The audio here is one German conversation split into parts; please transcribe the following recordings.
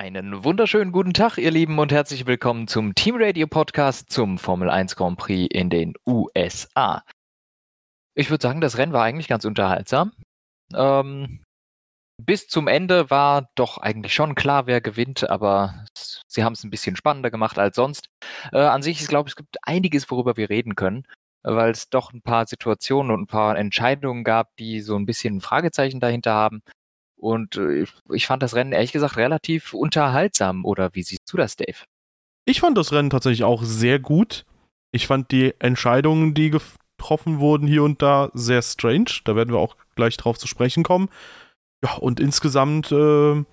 Einen wunderschönen guten Tag, ihr Lieben, und herzlich willkommen zum Team Radio Podcast zum Formel 1 Grand Prix in den USA. Ich würde sagen, das Rennen war eigentlich ganz unterhaltsam. Ähm, bis zum Ende war doch eigentlich schon klar, wer gewinnt, aber sie haben es ein bisschen spannender gemacht als sonst. Äh, an sich, ich glaube, es gibt einiges, worüber wir reden können, weil es doch ein paar Situationen und ein paar Entscheidungen gab, die so ein bisschen ein Fragezeichen dahinter haben. Und äh, ich fand das Rennen ehrlich gesagt relativ unterhaltsam. Oder wie siehst du das, Dave? Ich fand das Rennen tatsächlich auch sehr gut. Ich fand die Entscheidungen, die getroffen wurden hier und da, sehr strange. Da werden wir auch gleich drauf zu sprechen kommen. Ja, und insgesamt, äh,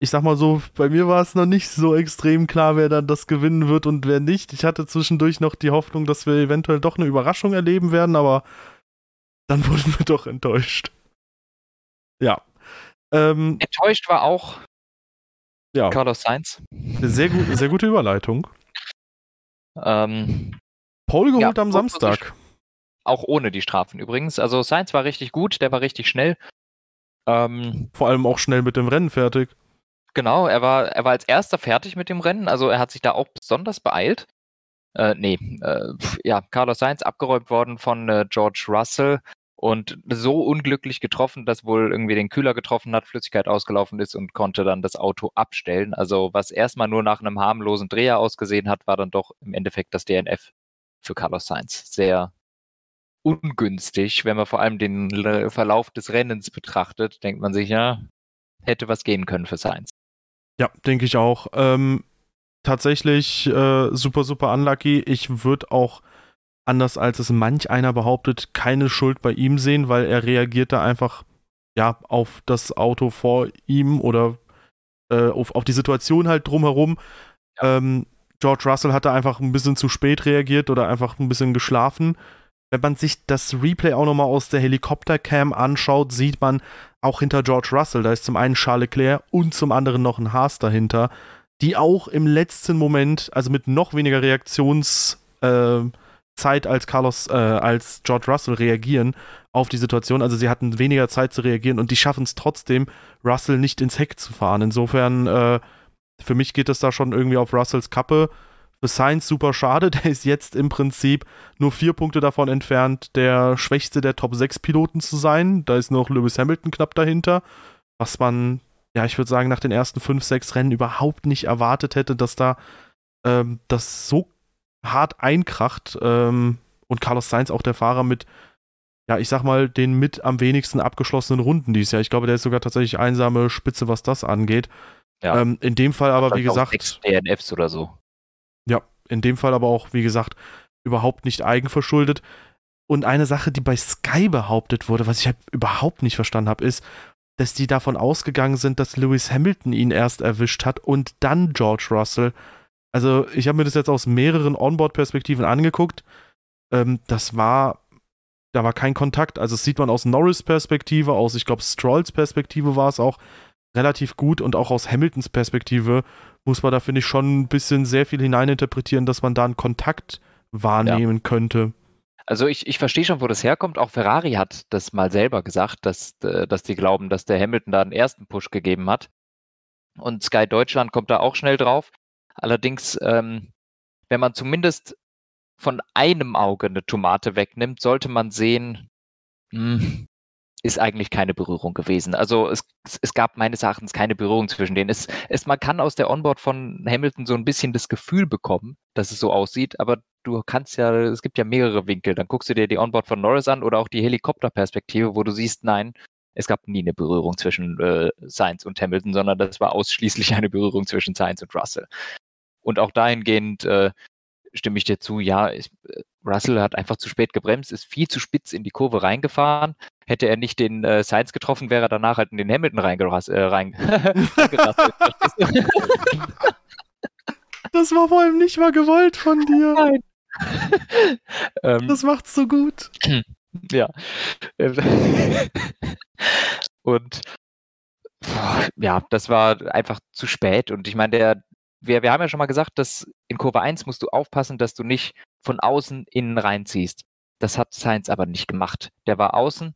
ich sag mal so, bei mir war es noch nicht so extrem klar, wer dann das gewinnen wird und wer nicht. Ich hatte zwischendurch noch die Hoffnung, dass wir eventuell doch eine Überraschung erleben werden, aber dann wurden wir doch enttäuscht. Ja, ähm, Enttäuscht war auch ja. Carlos Sainz. Eine sehr, gut, sehr gute Überleitung. Ähm, Paul geholt ja, am Samstag. Auch ohne die Strafen übrigens. Also Sainz war richtig gut, der war richtig schnell. Ähm, Vor allem auch schnell mit dem Rennen fertig. Genau, er war, er war als erster fertig mit dem Rennen, also er hat sich da auch besonders beeilt. Äh, nee, äh, ja, Carlos Sainz abgeräumt worden von äh, George Russell und so unglücklich getroffen, dass wohl irgendwie den Kühler getroffen hat, Flüssigkeit ausgelaufen ist und konnte dann das Auto abstellen. Also was erstmal nur nach einem harmlosen Dreher ausgesehen hat, war dann doch im Endeffekt das DNF für Carlos Sainz. Sehr ungünstig, wenn man vor allem den Verlauf des Rennens betrachtet, denkt man sich, ja, hätte was gehen können für Sainz. Ja, denke ich auch. Ähm, tatsächlich äh, super, super unlucky. Ich würde auch anders als es manch einer behauptet, keine Schuld bei ihm sehen, weil er reagierte einfach ja auf das Auto vor ihm oder äh, auf, auf die Situation halt drumherum. Ja. Ähm, George Russell hatte einfach ein bisschen zu spät reagiert oder einfach ein bisschen geschlafen. Wenn man sich das Replay auch nochmal aus der Helikoptercam anschaut, sieht man auch hinter George Russell, da ist zum einen Charles Leclerc und zum anderen noch ein Haas dahinter, die auch im letzten Moment, also mit noch weniger Reaktions, äh, Zeit als Carlos, äh, als George Russell reagieren auf die Situation. Also sie hatten weniger Zeit zu reagieren und die schaffen es trotzdem, Russell nicht ins Heck zu fahren. Insofern, äh, für mich geht es da schon irgendwie auf Russells Kappe. Für Sainz super schade, der ist jetzt im Prinzip nur vier Punkte davon entfernt, der schwächste der Top 6 Piloten zu sein. Da ist noch Lewis Hamilton knapp dahinter, was man, ja, ich würde sagen, nach den ersten fünf, sechs Rennen überhaupt nicht erwartet hätte, dass da ähm, das so hart einkracht ähm, und Carlos Sainz auch der Fahrer mit, ja, ich sag mal, den mit am wenigsten abgeschlossenen Runden dieses Jahr. Ich glaube, der ist sogar tatsächlich einsame Spitze, was das angeht. Ja. Ähm, in dem Fall aber, wie gesagt. DNFs oder so. Ja, in dem Fall aber auch, wie gesagt, überhaupt nicht eigenverschuldet. Und eine Sache, die bei Sky behauptet wurde, was ich halt überhaupt nicht verstanden habe, ist, dass die davon ausgegangen sind, dass Lewis Hamilton ihn erst erwischt hat und dann George Russell. Also ich habe mir das jetzt aus mehreren Onboard-Perspektiven angeguckt. Ähm, das war, da war kein Kontakt. Also das sieht man aus Norris Perspektive, aus, ich glaube, Strolls Perspektive war es auch relativ gut und auch aus Hamiltons Perspektive muss man da, finde ich, schon ein bisschen sehr viel hineininterpretieren, dass man da einen Kontakt wahrnehmen ja. könnte. Also ich, ich verstehe schon, wo das herkommt. Auch Ferrari hat das mal selber gesagt, dass, äh, dass die glauben, dass der Hamilton da einen ersten Push gegeben hat. Und Sky Deutschland kommt da auch schnell drauf. Allerdings, ähm, wenn man zumindest von einem Auge eine Tomate wegnimmt, sollte man sehen, mh, hm, ist eigentlich keine Berührung gewesen. Also es, es, gab meines Erachtens keine Berührung zwischen denen. Es, es, man kann aus der Onboard von Hamilton so ein bisschen das Gefühl bekommen, dass es so aussieht, aber du kannst ja, es gibt ja mehrere Winkel. Dann guckst du dir die Onboard von Norris an oder auch die Helikopterperspektive, wo du siehst, nein, es gab nie eine Berührung zwischen äh, Sainz und Hamilton, sondern das war ausschließlich eine Berührung zwischen Sainz und Russell. Und auch dahingehend äh, stimme ich dir zu, ja, ist, äh, Russell hat einfach zu spät gebremst, ist viel zu spitz in die Kurve reingefahren. Hätte er nicht den äh, Sainz getroffen, wäre er danach halt in den Hamilton reingerast, äh, rein Das war vor allem nicht mal gewollt von dir. Nein. ähm, das macht's so gut. Ja. Und ja, das war einfach zu spät. Und ich meine, der, wir, wir haben ja schon mal gesagt, dass in Kurve 1 musst du aufpassen, dass du nicht von außen innen reinziehst. Das hat Sainz aber nicht gemacht. Der war außen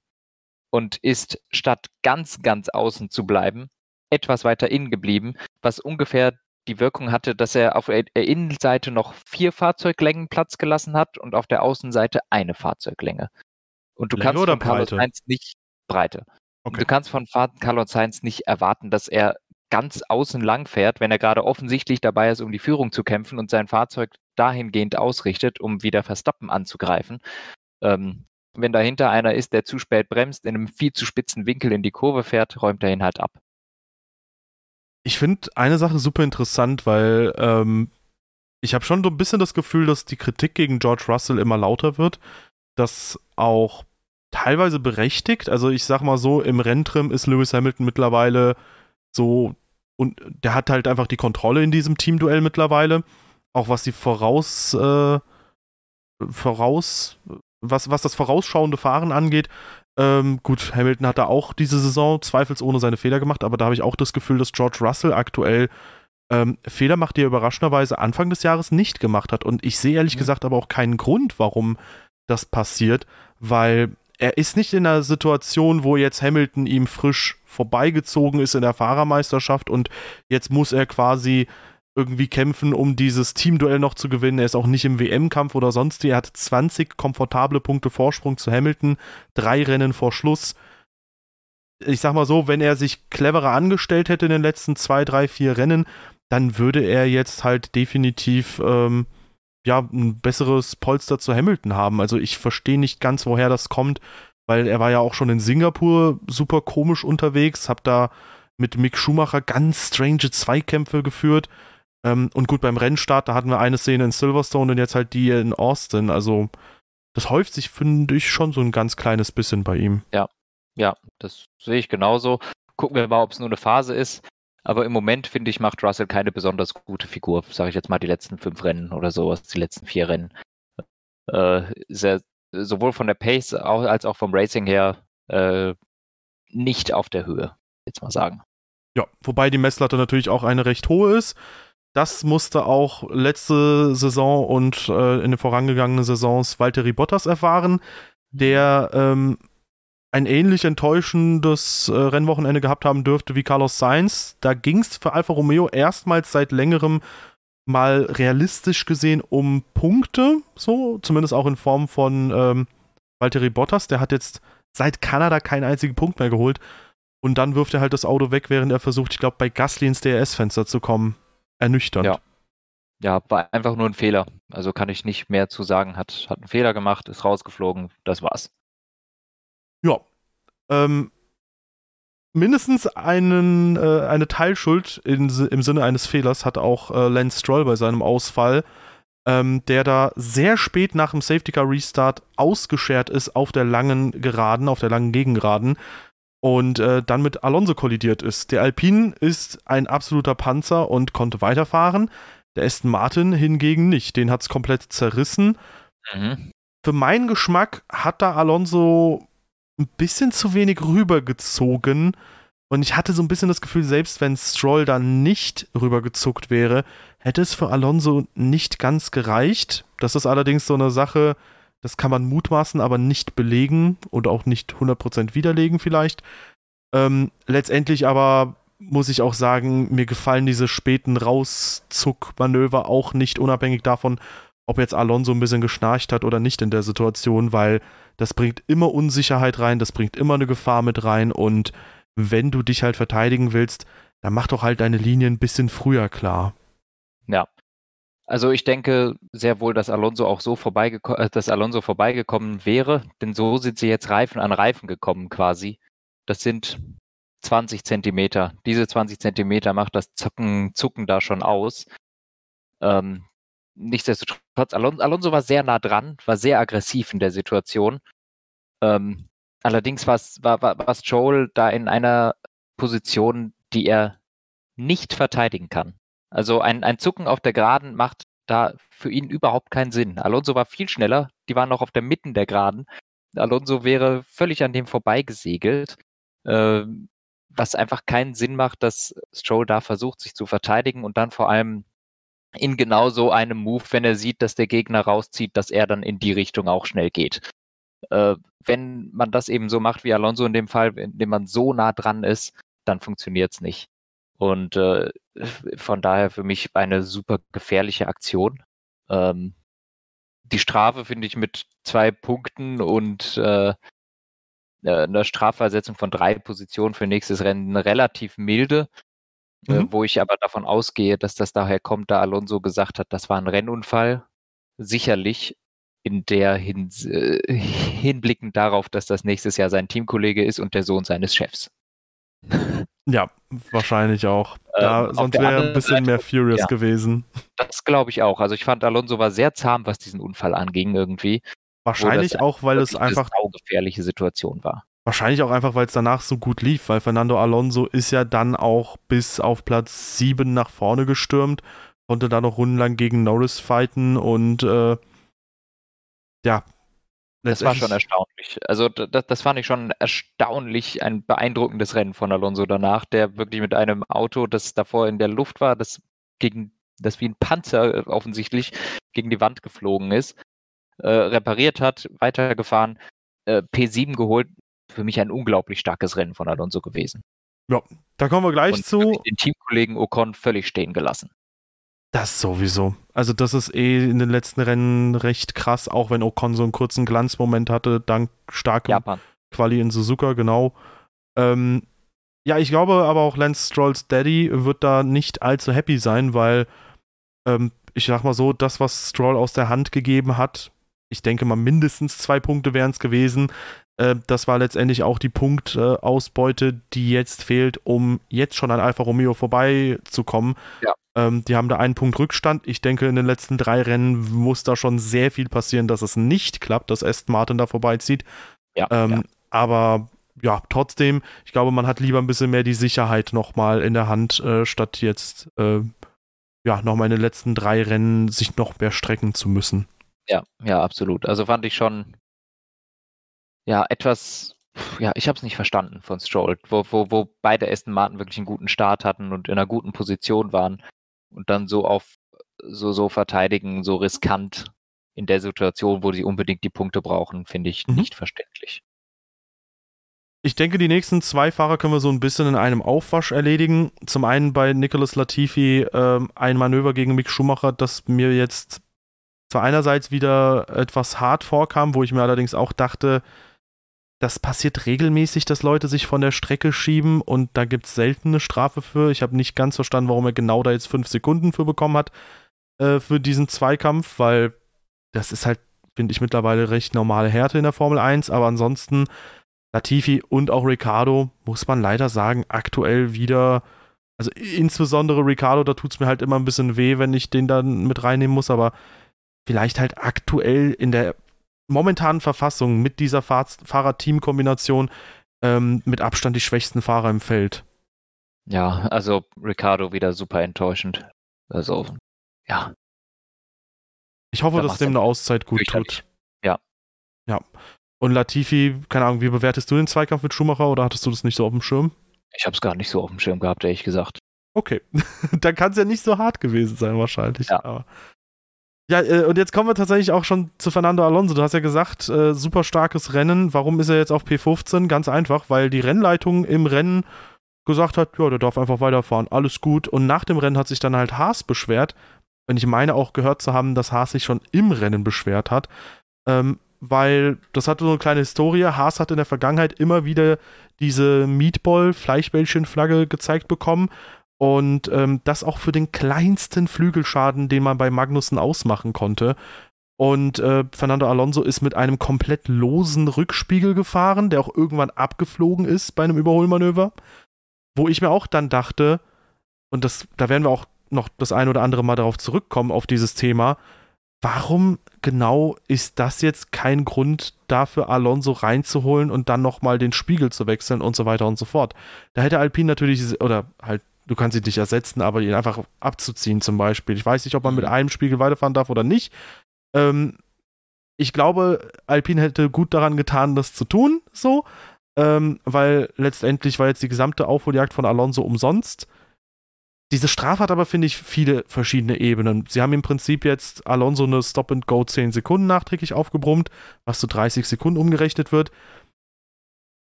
und ist statt ganz, ganz außen zu bleiben, etwas weiter innen geblieben, was ungefähr die Wirkung hatte, dass er auf der Innenseite noch vier Fahrzeuglängen Platz gelassen hat und auf der Außenseite eine Fahrzeuglänge. Und du Länge kannst von Carlos Breite? Sainz nicht Breite. Okay. Du kannst von Carlos Sainz nicht erwarten, dass er ganz außen lang fährt, wenn er gerade offensichtlich dabei ist, um die Führung zu kämpfen und sein Fahrzeug dahingehend ausrichtet, um wieder Verstappen anzugreifen. Ähm, wenn dahinter einer ist, der zu spät bremst, in einem viel zu spitzen Winkel in die Kurve fährt, räumt er ihn halt ab. Ich finde eine Sache super interessant, weil ähm, ich habe schon so ein bisschen das Gefühl, dass die Kritik gegen George Russell immer lauter wird. Das auch teilweise berechtigt. Also ich sag mal so, im Renntrim ist Lewis Hamilton mittlerweile so und der hat halt einfach die Kontrolle in diesem Teamduell mittlerweile. Auch was die Voraus, äh, voraus, was, was das vorausschauende Fahren angeht. Ähm, gut, Hamilton hat da auch diese Saison zweifelsohne seine Fehler gemacht, aber da habe ich auch das Gefühl, dass George Russell aktuell ähm, Fehler macht, die er überraschenderweise Anfang des Jahres nicht gemacht hat. Und ich sehe ehrlich Mhm. gesagt aber auch keinen Grund, warum das passiert, weil er ist nicht in einer Situation, wo jetzt Hamilton ihm frisch vorbeigezogen ist in der Fahrermeisterschaft und jetzt muss er quasi irgendwie kämpfen, um dieses Teamduell noch zu gewinnen. Er ist auch nicht im WM-Kampf oder sonst wie. Er hat 20 komfortable Punkte Vorsprung zu Hamilton, drei Rennen vor Schluss. Ich sag mal so, wenn er sich cleverer angestellt hätte in den letzten zwei, drei, vier Rennen, dann würde er jetzt halt definitiv ähm, ja ein besseres Polster zu Hamilton haben. Also ich verstehe nicht ganz, woher das kommt, weil er war ja auch schon in Singapur super komisch unterwegs, hab da mit Mick Schumacher ganz strange Zweikämpfe geführt. Ähm, und gut, beim Rennstart, da hatten wir eine Szene in Silverstone und jetzt halt die in Austin. Also, das häuft sich, finde ich, schon so ein ganz kleines bisschen bei ihm. Ja, das sehe ich genauso. Gucken wir mal, ob es nur eine Phase ist. Aber im Moment, finde ich, macht Russell keine besonders gute Figur. Sage ich jetzt mal die letzten fünf Rennen oder sowas, die letzten vier Rennen. Äh, er sowohl von der Pace als auch vom Racing her äh, nicht auf der Höhe, jetzt mal sagen. Ja, wobei die Messlatte natürlich auch eine recht hohe ist. Das musste auch letzte Saison und äh, in den vorangegangenen Saisons Valtteri Bottas erfahren, der ähm, ein ähnlich enttäuschendes äh, Rennwochenende gehabt haben dürfte wie Carlos Sainz. Da ging es für Alfa Romeo erstmals seit längerem mal realistisch gesehen um Punkte, so zumindest auch in Form von ähm, Valtteri Bottas. Der hat jetzt seit Kanada keinen einzigen Punkt mehr geholt. Und dann wirft er halt das Auto weg, während er versucht, ich glaube, bei Gasly ins DRS-Fenster zu kommen. Ernüchternd. Ja. Ja, war einfach nur ein Fehler. Also kann ich nicht mehr zu sagen. Hat, hat einen Fehler gemacht, ist rausgeflogen, das war's. Ja. Ähm, mindestens einen, äh, eine Teilschuld in, im Sinne eines Fehlers hat auch äh, Lance Stroll bei seinem Ausfall, ähm, der da sehr spät nach dem Safety Car Restart ausgeschert ist auf der langen Geraden, auf der langen Gegengeraden und äh, dann mit Alonso kollidiert ist. Der Alpine ist ein absoluter Panzer und konnte weiterfahren. Der Aston Martin hingegen nicht. Den hat es komplett zerrissen Mhm. für meinen Geschmack hat da Alonso ein bisschen zu wenig rübergezogen. Und ich hatte so ein bisschen das Gefühl, selbst wenn Stroll da nicht rübergezuckt wäre, hätte es für Alonso nicht ganz gereicht. Das ist allerdings so eine Sache, das kann man mutmaßen, aber nicht belegen und auch nicht 100% widerlegen vielleicht. Ähm, letztendlich aber muss ich auch sagen, mir gefallen diese späten Rauszuckmanöver auch nicht, unabhängig davon, ob jetzt Alonso ein bisschen geschnarcht hat oder nicht in der Situation, weil das bringt immer Unsicherheit rein, das bringt immer eine Gefahr mit rein und wenn du dich halt verteidigen willst, dann mach doch halt deine Linie ein bisschen früher klar. Ja. Also ich denke sehr wohl, dass Alonso auch so vorbeigeko äh, dass Alonso vorbeigekommen wäre, denn so sind sie jetzt Reifen an Reifen gekommen quasi. Das sind 20 Zentimeter. Diese 20 Zentimeter macht das Zucken, Zucken da schon aus. Ähm, nichtsdestotrotz, Alonso, Alonso war sehr nah dran, war sehr aggressiv in der Situation. Ähm, allerdings war, war, war Joel da in einer Position, die er nicht verteidigen kann. Also ein, ein Zucken auf der Geraden macht da für ihn überhaupt keinen Sinn. Alonso war viel schneller, die waren noch auf der Mitten der Geraden. Alonso wäre völlig an dem vorbeigesegelt, äh, was einfach keinen Sinn macht, dass Stroll da versucht, sich zu verteidigen und dann vor allem in genau so einem Move, wenn er sieht, dass der Gegner rauszieht, dass er dann in die Richtung auch schnell geht. Äh, wenn man das eben so macht wie Alonso in dem Fall, indem man so nah dran ist, dann funktioniert es nicht. Und äh, von daher für mich eine super gefährliche Aktion. Ähm, die Strafe finde ich mit zwei Punkten und äh, einer Strafversetzung von drei Positionen für nächstes Rennen relativ milde. Äh, mhm. Äh, wo ich aber davon ausgehe, dass das daher kommt, da Alonso gesagt hat, das war ein Rennunfall. Sicherlich in der Hin äh, hinblickend darauf, dass das nächstes Jahr sein Teamkollege ist und der Sohn seines Chefs. Ja, wahrscheinlich auch. Da, ähm, sonst wäre ein bisschen Seite, mehr Furious ja, gewesen. Das glaube ich auch. Also ich fand, Alonso war sehr zahm, was diesen Unfall anging irgendwie. Wahrscheinlich auch, weil es einfach eine gefährliche Situation war. Wahrscheinlich auch einfach, weil es danach so gut lief, weil Fernando Alonso ist ja dann auch bis auf Platz 7 nach vorne gestürmt, konnte da noch rundenlang gegen Norris fighten und äh, ja. Das war schon erstaunlich. Also das, das fand ich schon erstaunlich, ein beeindruckendes Rennen von Alonso danach, der wirklich mit einem Auto, das davor in der Luft war, das gegen das wie ein Panzer äh, offensichtlich gegen die Wand geflogen ist, äh, repariert hat, weitergefahren, äh, P7 geholt, für mich ein unglaublich starkes Rennen von Alonso gewesen. Ja, da kommen wir gleich und zu. Den Teamkollegen Ocon völlig stehen gelassen. Das sowieso. Also das ist eh in den letzten Rennen recht krass, auch wenn Ocon so einen kurzen Glanzmoment hatte, dank starkem Japan. Quali in Suzuka, genau. Ähm, ja, ich glaube aber auch Lance Strolls Daddy wird da nicht allzu happy sein, weil ähm, ich sag mal so, das, was Stroll aus der Hand gegeben hat, ich denke mal mindestens zwei Punkte wären es gewesen. Äh, das war letztendlich auch die Punktausbeute, die jetzt fehlt, um jetzt schon an Alfa Romeo vorbeizukommen. Ja. Ähm, die haben da einen Punkt Rückstand. Ich denke, in den letzten drei Rennen muss da schon sehr viel passieren, dass es nicht klappt, dass Aston Martin da vorbeizieht. Ja, ähm, ja. Aber ja, trotzdem, ich glaube, man hat lieber ein bisschen mehr die Sicherheit nochmal in der Hand, äh, statt jetzt äh, ja, nochmal in den letzten drei Rennen sich noch mehr strecken zu müssen. Ja, ja, absolut. Also fand ich schon ja, etwas, ja, ich habe es nicht verstanden von Stroll, wo, wo, wo beide Aston Martin wirklich einen guten Start hatten und in einer guten Position waren und dann so auf so, so verteidigen, so riskant in der Situation, wo sie unbedingt die Punkte brauchen, finde ich mhm. nicht verständlich. Ich denke, die nächsten zwei Fahrer können wir so ein bisschen in einem Aufwasch erledigen. Zum einen bei Nicholas Latifi äh, ein Manöver gegen Mick Schumacher, das mir jetzt zwar einerseits wieder etwas hart vorkam, wo ich mir allerdings auch dachte, das passiert regelmäßig, dass Leute sich von der Strecke schieben und da gibt es selten eine Strafe für. Ich habe nicht ganz verstanden, warum er genau da jetzt fünf Sekunden für bekommen hat, äh, für diesen Zweikampf, weil das ist halt, finde ich, mittlerweile recht normale Härte in der Formel 1, aber ansonsten Latifi und auch Ricardo, muss man leider sagen, aktuell wieder, also insbesondere Ricardo, da tut es mir halt immer ein bisschen weh, wenn ich den dann mit reinnehmen muss, aber vielleicht halt aktuell in der momentanen Verfassung mit dieser Fahr Fahrer-Team-Kombination ähm, mit Abstand die schwächsten Fahrer im Feld. Ja, also Ricardo wieder super enttäuschend. Also, ja. Ich hoffe, da dass dem eine Auszeit gut tut. Ja. Ja. Und Latifi, keine Ahnung, wie bewertest du den Zweikampf mit Schumacher oder hattest du das nicht so auf dem Schirm? Ich habe es gar nicht so auf dem Schirm gehabt, ehrlich gesagt. Okay. Dann kann es ja nicht so hart gewesen sein, wahrscheinlich. Ja. Aber ja, äh, und jetzt kommen wir tatsächlich auch schon zu Fernando Alonso. Du hast ja gesagt, äh, super starkes Rennen. Warum ist er jetzt auf P15? Ganz einfach, weil die Rennleitung im Rennen gesagt hat, ja, der darf einfach weiterfahren, alles gut. Und nach dem Rennen hat sich dann halt Haas beschwert. Und ich meine auch gehört zu haben, dass Haas sich schon im Rennen beschwert hat. Ähm, weil das hatte so eine kleine Historie. Haas hat in der Vergangenheit immer wieder diese Meatball-Fleischbällchen-Flagge gezeigt bekommen und ähm, das auch für den kleinsten Flügelschaden, den man bei Magnussen ausmachen konnte. Und äh, Fernando Alonso ist mit einem komplett losen Rückspiegel gefahren, der auch irgendwann abgeflogen ist bei einem Überholmanöver. Wo ich mir auch dann dachte, und das, da werden wir auch noch das ein oder andere Mal darauf zurückkommen, auf dieses Thema, warum genau ist das jetzt kein Grund dafür, Alonso reinzuholen und dann nochmal den Spiegel zu wechseln und so weiter und so fort? Da hätte Alpine natürlich, oder halt du kannst ihn nicht ersetzen, aber ihn einfach abzuziehen zum Beispiel. Ich weiß nicht, ob man mit mhm. einem Spiegel weiterfahren darf oder nicht. Ähm, ich glaube, Alpine hätte gut daran getan, das zu tun, so, ähm, weil letztendlich war jetzt die gesamte Aufholjagd von Alonso umsonst. Diese Strafe hat aber, finde ich, viele verschiedene Ebenen. Sie haben im Prinzip jetzt Alonso eine Stop-and-Go 10 Sekunden nachträglich aufgebrummt, was zu 30 Sekunden umgerechnet wird.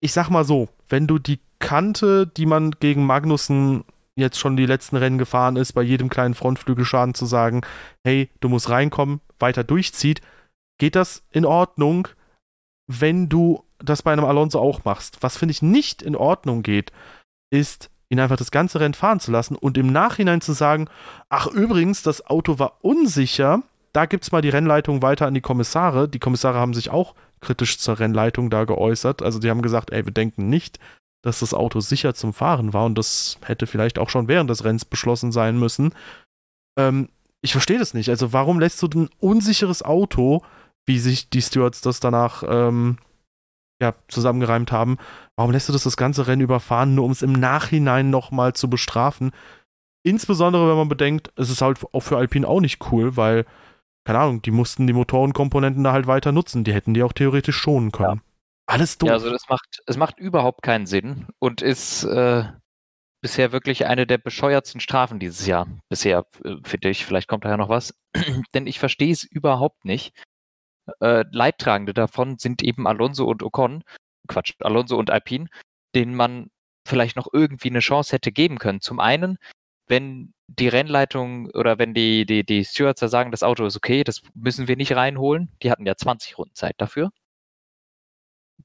Ich sag mal so, wenn du die Kante, die man gegen Magnussen jetzt schon die letzten Rennen gefahren ist, bei jedem kleinen Frontflügelschaden zu sagen, hey, du musst reinkommen, weiter durchzieht, geht das in Ordnung, wenn du das bei einem Alonso auch machst. Was finde ich nicht in Ordnung geht, ist, ihn einfach das ganze Rennen fahren zu lassen und im Nachhinein zu sagen, ach übrigens, das Auto war unsicher, da gibt es mal die Rennleitung weiter an die Kommissare. Die Kommissare haben sich auch kritisch zur Rennleitung da geäußert. Also die haben gesagt, ey, wir denken nicht, dass das Auto sicher zum Fahren war und das hätte vielleicht auch schon während des Rennens beschlossen sein müssen. Ähm, ich verstehe das nicht. Also warum lässt du ein unsicheres Auto, wie sich die Stewards das danach ähm, ja, zusammengereimt haben, warum lässt du das das ganze Rennen überfahren, nur um es im Nachhinein nochmal zu bestrafen? Insbesondere, wenn man bedenkt, es ist halt auch für Alpine auch nicht cool, weil, keine Ahnung, die mussten die Motorenkomponenten da halt weiter nutzen. Die hätten die auch theoretisch schonen können. Ja. Alles doof. Ja, also das macht, es macht überhaupt keinen Sinn und ist äh, bisher wirklich eine der bescheuertsten Strafen dieses Jahr. Bisher, äh, finde ich. Vielleicht kommt da ja noch was. Denn ich verstehe es überhaupt nicht. Äh, Leidtragende davon sind eben Alonso und Ocon, Quatsch, Alonso und Alpine, denen man vielleicht noch irgendwie eine Chance hätte geben können. Zum einen, wenn die Rennleitung oder wenn die, die, die Stewards sagen, das Auto ist okay, das müssen wir nicht reinholen. Die hatten ja 20 Runden Zeit dafür.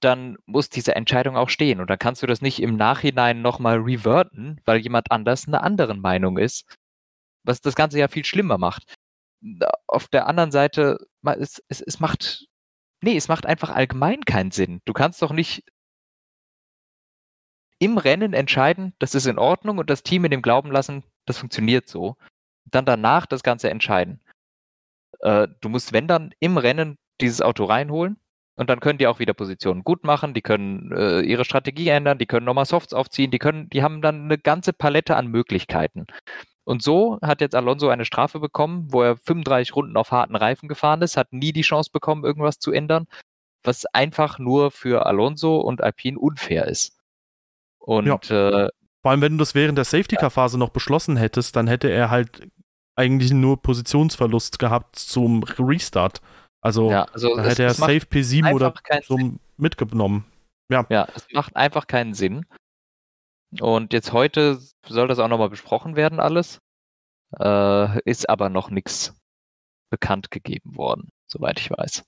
Dann muss diese Entscheidung auch stehen. Und dann kannst du das nicht im Nachhinein nochmal reverten, weil jemand anders einer anderen Meinung ist. Was das Ganze ja viel schlimmer macht. Auf der anderen Seite, es, es, es macht, nee, es macht einfach allgemein keinen Sinn. Du kannst doch nicht im Rennen entscheiden, das ist in Ordnung und das Team in dem Glauben lassen, das funktioniert so. Dann danach das Ganze entscheiden. Äh, du musst, wenn dann, im Rennen dieses Auto reinholen und dann können die auch wieder Positionen gut machen, die können äh, ihre Strategie ändern, die können nochmal Softs aufziehen, die können, die haben dann eine ganze Palette an Möglichkeiten. Und so hat jetzt Alonso eine Strafe bekommen, wo er 35 Runden auf harten Reifen gefahren ist, hat nie die Chance bekommen, irgendwas zu ändern, was einfach nur für Alonso und Alpine unfair ist. Und ja. äh, vor allem, wenn du das während der Safety-Car-Phase noch beschlossen hättest, dann hätte er halt eigentlich nur Positionsverlust gehabt zum Restart. Also, ja, also dann hätte er Safe P7 oder so Sinn. mitgenommen. Ja. ja, es macht einfach keinen Sinn. Und jetzt heute soll das auch nochmal besprochen werden, alles. Äh, ist aber noch nichts bekannt gegeben worden, soweit ich weiß.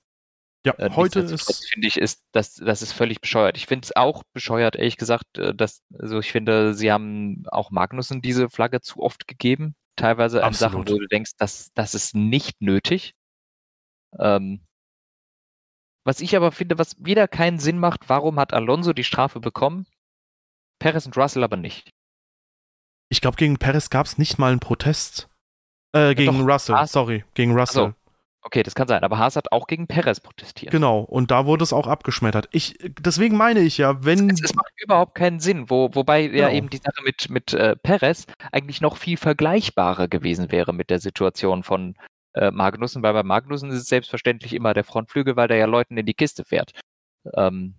Ja, äh, heute ist. Finde ich, ist, das, das ist völlig bescheuert. Ich finde es auch bescheuert, ehrlich gesagt, äh, dass, also ich finde, sie haben auch Magnussen diese Flagge zu oft gegeben. Teilweise an Sachen, wo du denkst, das, das ist nicht nötig. Ähm, was ich aber finde, was wieder keinen Sinn macht, warum hat Alonso die Strafe bekommen? Perez und Russell aber nicht. Ich glaube, gegen Perez gab es nicht mal einen Protest. Äh, gegen Doch, Russell, ah, sorry, gegen Russell. Also, Okay, das kann sein. Aber Haas hat auch gegen Perez protestiert. Genau, und da wurde es auch abgeschmettert. Ich, deswegen meine ich ja, wenn. Es, es macht überhaupt keinen Sinn, wo, wobei genau. ja eben die Sache mit, mit äh, Perez eigentlich noch viel vergleichbarer gewesen wäre mit der Situation von äh, Magnussen, weil bei Magnussen ist es selbstverständlich immer der Frontflügel, weil der ja Leuten in die Kiste fährt. Ähm,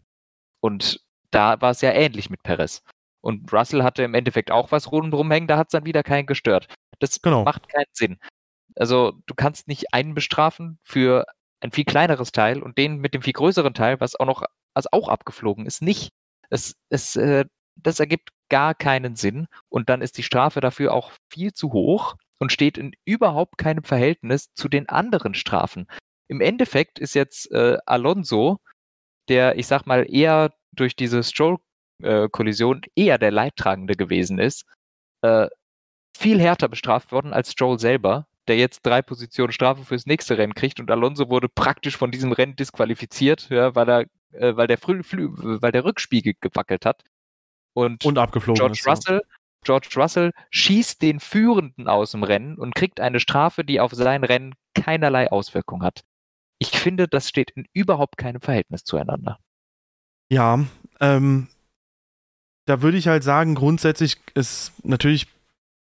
und da war es ja ähnlich mit Perez. Und Russell hatte im Endeffekt auch was rundherum hängen, da hat es dann wieder keinen gestört. Das genau. macht keinen Sinn. Also du kannst nicht einen bestrafen für ein viel kleineres Teil und den mit dem viel größeren Teil, was auch noch also auch abgeflogen ist, nicht. Es, es, äh, das ergibt gar keinen Sinn und dann ist die Strafe dafür auch viel zu hoch und steht in überhaupt keinem Verhältnis zu den anderen Strafen. Im Endeffekt ist jetzt äh, Alonso, der, ich sag mal, eher durch diese Stroll-Kollision äh, eher der Leidtragende gewesen ist, äh, viel härter bestraft worden als Stroll selber, der jetzt drei Positionen Strafe fürs nächste Rennen kriegt und Alonso wurde praktisch von diesem Rennen disqualifiziert, ja, weil er, äh, weil der weil der Rückspiegel gewackelt hat. Und, und abgeflogen George ist, Russell, ja. George Russell schießt den Führenden aus dem Rennen und kriegt eine Strafe, die auf sein Rennen keinerlei Auswirkung hat. Ich finde, das steht in überhaupt keinem Verhältnis zueinander. Ja, ähm, da würde ich halt sagen, grundsätzlich ist natürlich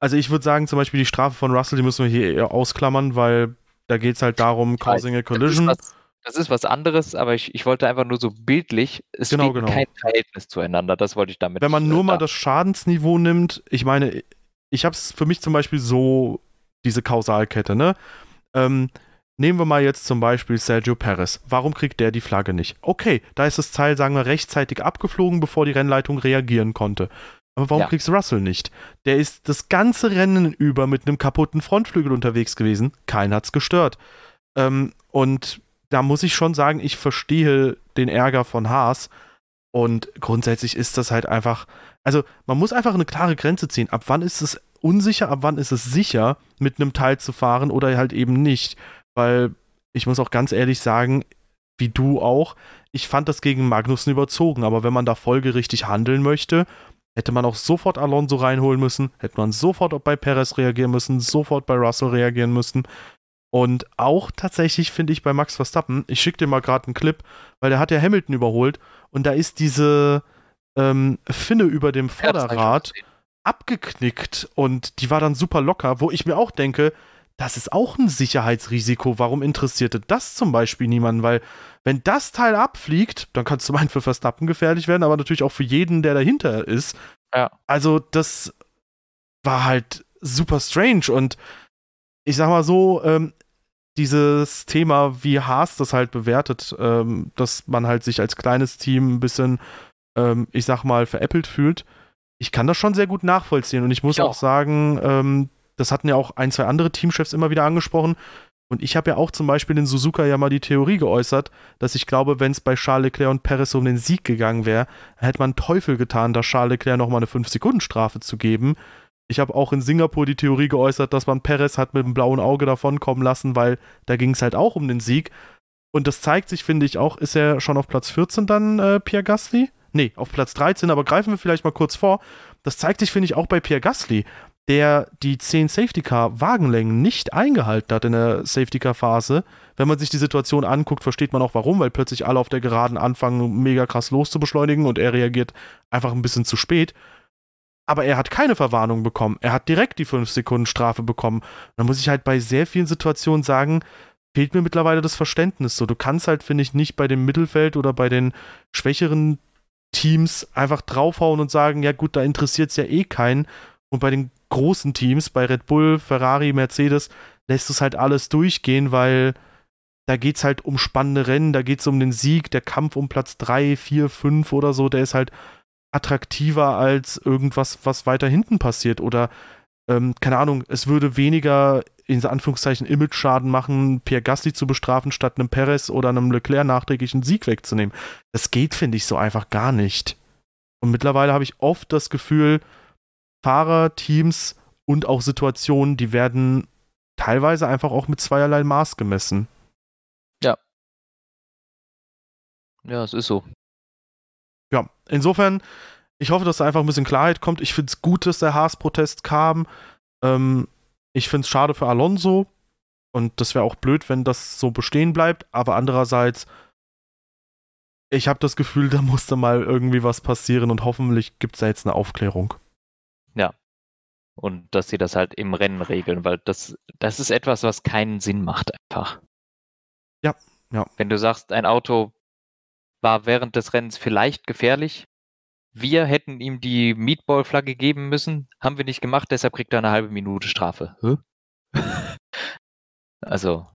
also ich würde sagen, zum Beispiel die Strafe von Russell, die müssen wir hier eher ausklammern, weil da geht es halt darum, causing a collision. Das ist was, das ist was anderes, aber ich, ich, wollte einfach nur so bildlich, es genau, steht genau. kein Verhältnis zueinander, das wollte ich damit. Wenn man nur äh, mal das Schadensniveau nimmt, ich meine, ich habe es für mich zum Beispiel so, diese Kausalkette, ne? Ähm, nehmen wir mal jetzt zum Beispiel Sergio Perez. Warum kriegt der die Flagge nicht? Okay, da ist das Teil, sagen wir, rechtzeitig abgeflogen, bevor die Rennleitung reagieren konnte. Aber warum Ja. kriegst Russell nicht? Der ist das ganze Rennen über mit einem kaputten Frontflügel unterwegs gewesen. Keinen hat's gestört. Ähm, und da muss ich schon sagen, ich verstehe den Ärger von Haas. Und grundsätzlich ist das halt einfach, also man muss einfach eine klare Grenze ziehen. Ab wann ist es unsicher, ab wann ist es sicher, mit einem Teil zu fahren oder halt eben nicht. Weil ich muss auch ganz ehrlich sagen, wie du auch, ich fand das gegen Magnussen überzogen, aber wenn man da folgerichtig handeln möchte, hätte man auch sofort Alonso reinholen müssen, hätte man sofort bei Perez reagieren müssen, sofort bei Russell reagieren müssen. Und auch tatsächlich finde ich bei Max Verstappen, ich schicke dir mal gerade einen Clip, weil der hat ja Hamilton überholt und da ist diese ähm, Finne über dem Vorderrad abgeknickt und die war dann super locker, wo ich mir auch denke, das ist auch ein Sicherheitsrisiko. Warum interessierte das zum Beispiel niemanden? Weil, wenn das Teil abfliegt, dann kann es zum einen für Verstappen gefährlich werden, aber natürlich auch für jeden, der dahinter ist. Ja. Also, das war halt super strange und ich sag mal so, ähm, dieses Thema, wie Haas das halt bewertet, ähm, dass man halt sich als kleines Team ein bisschen, ähm, ich sag mal, veräppelt fühlt. Ich kann das schon sehr gut nachvollziehen und ich muss Ich auch. auch. sagen, ähm, das hatten ja auch ein, zwei andere Teamchefs immer wieder angesprochen. Und ich habe ja auch zum Beispiel in Suzuka ja mal die Theorie geäußert, dass ich glaube, wenn es bei Charles Leclerc und Perez um den Sieg gegangen wäre, hätte man Teufel getan, da Charles Leclerc nochmal eine 5-Sekunden-Strafe zu geben. Ich habe auch in Singapur die Theorie geäußert, dass man Perez hat mit dem blauen Auge davonkommen lassen, weil da ging es halt auch um den Sieg. Und das zeigt sich, finde ich, auch, ist er schon auf Platz 14 dann, äh, Pierre Gasly? Nee, auf Platz 13, aber greifen wir vielleicht mal kurz vor. Das zeigt sich, finde ich, auch bei Pierre Gasly, der die 10 Safety Car Wagenlängen nicht eingehalten hat in der Safety Car Phase. Wenn man sich die Situation anguckt, versteht man auch warum, weil plötzlich alle auf der Geraden anfangen, mega krass loszubeschleunigen und er reagiert einfach ein bisschen zu spät. Aber er hat keine Verwarnung bekommen. Er hat direkt die 5 Sekunden Strafe bekommen. Da muss ich halt bei sehr vielen Situationen sagen, fehlt mir mittlerweile das Verständnis. So, du kannst halt, finde ich, nicht bei dem Mittelfeld oder bei den schwächeren Teams einfach draufhauen und sagen, ja gut, da interessiert es ja eh keinen. Und bei den großen Teams, bei Red Bull, Ferrari, Mercedes, lässt es halt alles durchgehen, weil da geht es halt um spannende Rennen, da geht es um den Sieg, der Kampf um Platz 3, 4, 5 oder so, der ist halt attraktiver als irgendwas, was weiter hinten passiert. Oder, ähm, keine Ahnung, es würde weniger in Anführungszeichen Image-Schaden machen, Pierre Gasly zu bestrafen, statt einem Perez oder einem Leclerc nachträglich einen Sieg wegzunehmen. Das geht, finde ich, so einfach gar nicht. Und mittlerweile habe ich oft das Gefühl, Fahrer, Teams und auch Situationen, die werden teilweise einfach auch mit zweierlei Maß gemessen. Ja, es ist so. Ja, insofern, ich hoffe, dass da einfach ein bisschen Klarheit kommt. Ich finde es gut, dass der Haas-Protest kam. Ähm, ich finde es schade für Alonso. Und das wäre auch blöd, wenn das so bestehen bleibt. Aber andererseits, ich habe das Gefühl, da musste mal irgendwie was passieren und hoffentlich gibt es da jetzt eine Aufklärung. Und dass sie das halt im Rennen regeln, weil das, das ist etwas, was keinen Sinn macht einfach. Ja, ja. Wenn du sagst, ein Auto war während des Rennens vielleicht gefährlich, wir hätten ihm die Meatball-Flagge geben müssen, haben wir nicht gemacht, deshalb kriegt er eine halbe Minute Strafe. Also,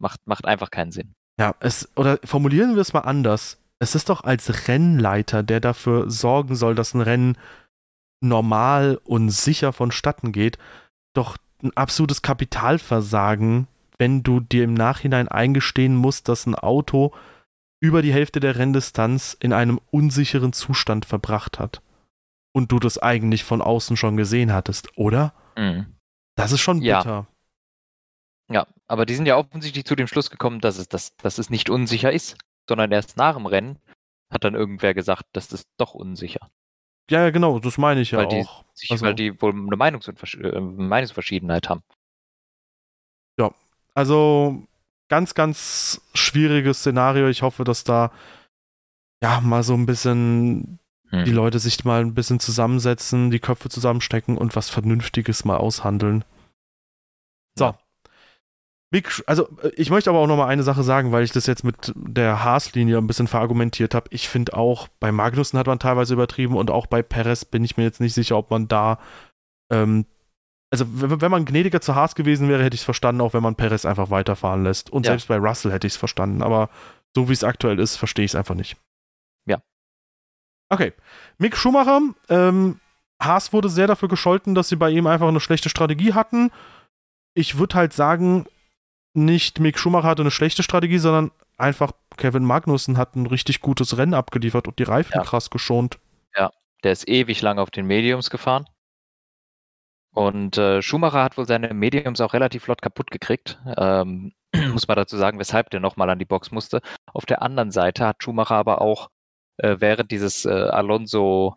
macht, macht einfach keinen Sinn. Ja, es, oder formulieren wir es mal anders. Es ist doch als Rennleiter, der dafür sorgen soll, dass ein Rennen normal und sicher vonstatten geht, doch ein absolutes Kapitalversagen, wenn du dir im Nachhinein eingestehen musst, dass ein Auto über die Hälfte der Renndistanz in einem unsicheren Zustand verbracht hat. Und du das eigentlich von außen schon gesehen hattest, oder? Mhm. Das ist schon Ja. bitter. Ja, aber die sind ja offensichtlich zu dem Schluss gekommen, dass es, dass, dass es nicht unsicher ist, sondern erst nach dem Rennen hat dann irgendwer gesagt, das ist doch unsicher. Ja, ja, genau, das meine ich ja Weil die auch. Sich, Also- weil die wohl eine Meinungsunversch äh, Meinungsverschiedenheit haben. Also ganz, ganz schwieriges Szenario. Ich hoffe, dass da ja mal so ein bisschen Hm. die Leute sich mal ein bisschen zusammensetzen, die Köpfe zusammenstecken und was Vernünftiges mal aushandeln. So. Ja. Also äh, ich möchte aber auch noch mal eine Sache sagen, weil ich das jetzt mit der Haas-Linie ein bisschen verargumentiert habe. Ich finde auch, bei Magnussen hat man teilweise übertrieben und auch bei Perez bin ich mir jetzt nicht sicher, ob man da ähm, also wenn man gnädiger zu Haas gewesen wäre, hätte ich es verstanden, auch wenn man Perez einfach weiterfahren lässt. Und Ja. selbst bei Russell hätte ich es verstanden, aber so wie es aktuell ist, verstehe ich es einfach nicht. Ja. Okay. Mick Schumacher ähm, Haas wurde sehr dafür gescholten, dass sie bei ihm einfach eine schlechte Strategie hatten. Ich würde halt sagen, nicht Mick Schumacher hatte eine schlechte Strategie, sondern einfach Kevin Magnussen hat ein richtig gutes Rennen abgeliefert und die Reifen ja. krass geschont. Ja, der ist ewig lang auf den Mediums gefahren. Und äh, Schumacher hat wohl seine Mediums auch relativ flott kaputt gekriegt. Ähm, muss man dazu sagen, weshalb der nochmal an die Box musste. Auf der anderen Seite hat Schumacher aber auch äh, während dieses äh, Alonso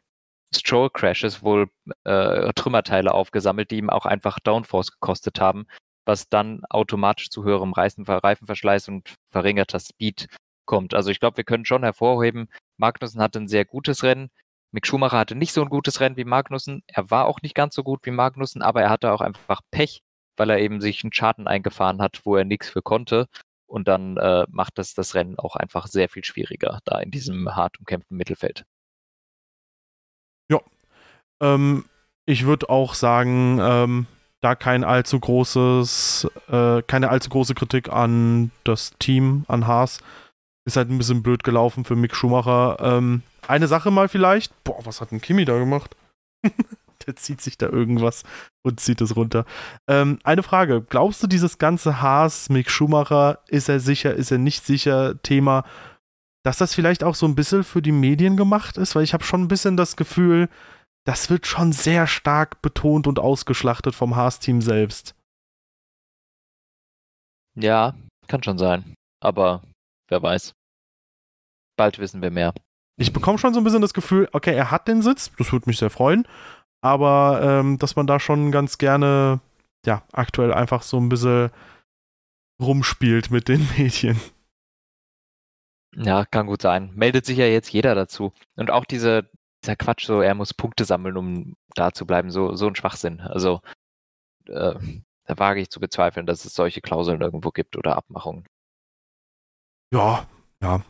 Stroll Crashes wohl äh, Trümmerteile aufgesammelt, die ihm auch einfach Downforce gekostet haben, was dann automatisch zu höherem Reifenverschleiß und verringerter Speed kommt. Also ich glaube, wir können schon hervorheben, Magnussen hatte ein sehr gutes Rennen. Mick Schumacher hatte nicht so ein gutes Rennen wie Magnussen. Er war auch nicht ganz so gut wie Magnussen, aber er hatte auch einfach Pech, weil er eben sich einen Schaden eingefahren hat, wo er nichts für konnte. Und dann äh, macht das das Rennen auch einfach sehr viel schwieriger, da in diesem hart umkämpften Mittelfeld. Ja. Ähm, ich würde auch sagen, ähm, da kein allzu großes, äh, keine allzu große Kritik an das Team, an Haas. Ist halt ein bisschen blöd gelaufen für Mick Schumacher. Ähm, eine Sache mal vielleicht. Boah, was hat denn Kimi da gemacht? Der zieht sich da irgendwas und zieht es runter. Ähm, eine Frage. Glaubst du, dieses ganze Haas, Mick Schumacher, ist er sicher, ist er nicht sicher Thema, dass das vielleicht auch so ein bisschen für die Medien gemacht ist? Weil ich habe schon ein bisschen das Gefühl, das wird schon sehr stark betont und ausgeschlachtet vom Haas-Team selbst. Ja, kann schon sein. Aber wer weiß. Bald wissen wir mehr. Ich bekomme schon so ein bisschen das Gefühl, okay, er hat den Sitz, das würde mich sehr freuen, aber ähm, dass man da schon ganz gerne, ja, aktuell einfach so ein bisschen rumspielt mit den Medien. Ja, kann gut sein. Meldet sich ja jetzt jeder dazu. Und auch diese, dieser Quatsch, so er muss Punkte sammeln, um da zu bleiben, so, so ein Schwachsinn. Also äh, da wage ich zu bezweifeln, dass es solche Klauseln irgendwo gibt oder Abmachungen. Ja, ja.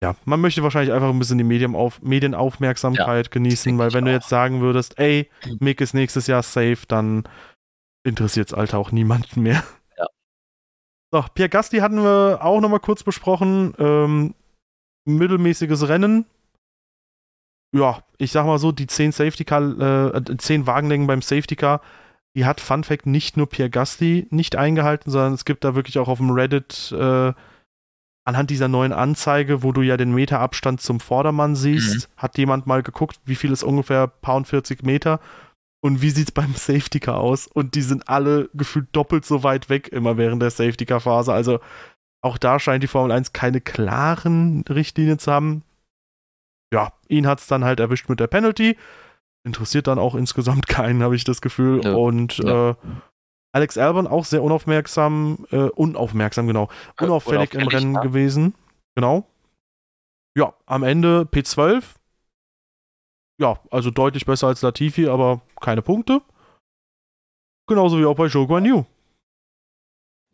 Ja, man möchte wahrscheinlich einfach ein bisschen die Medienauf Medienaufmerksamkeit ja, genießen, weil wenn du jetzt sagen würdest, ey, hm. Mick ist nächstes Jahr safe, dann interessiert es Alter auch niemanden mehr. Ja. So, Pierre Gasti hatten wir auch nochmal kurz besprochen. Ähm, mittelmäßiges Rennen, ja, ich sag mal so, die 10 Safety Car, äh, 10 Wagenlängen beim Safety Car, die hat Fun Fact nicht nur Pierre Gasly nicht eingehalten, sondern es gibt da wirklich auch auf dem Reddit äh, anhand dieser neuen Anzeige, wo du ja den Meterabstand zum Vordermann siehst, mhm. hat jemand mal geguckt, wie viel ist ungefähr Pound 40 Meter und wie sieht's beim Safety Car aus und die sind alle gefühlt doppelt so weit weg immer während der Safety Car Phase, also auch da scheint die Formel 1 keine klaren Richtlinien zu haben ja, ihn hat es dann halt erwischt mit der Penalty. Interessiert dann auch insgesamt keinen, habe ich das Gefühl. Ja. Und ja. Äh, Alex Albon auch sehr unaufmerksam, äh, unaufmerksam, genau, unauffällig, im Rennen ja. gewesen. Genau. Ja, am Ende P12. Ja, also deutlich besser als Latifi, aber keine Punkte. Genauso wie auch bei Joe Guan Yu.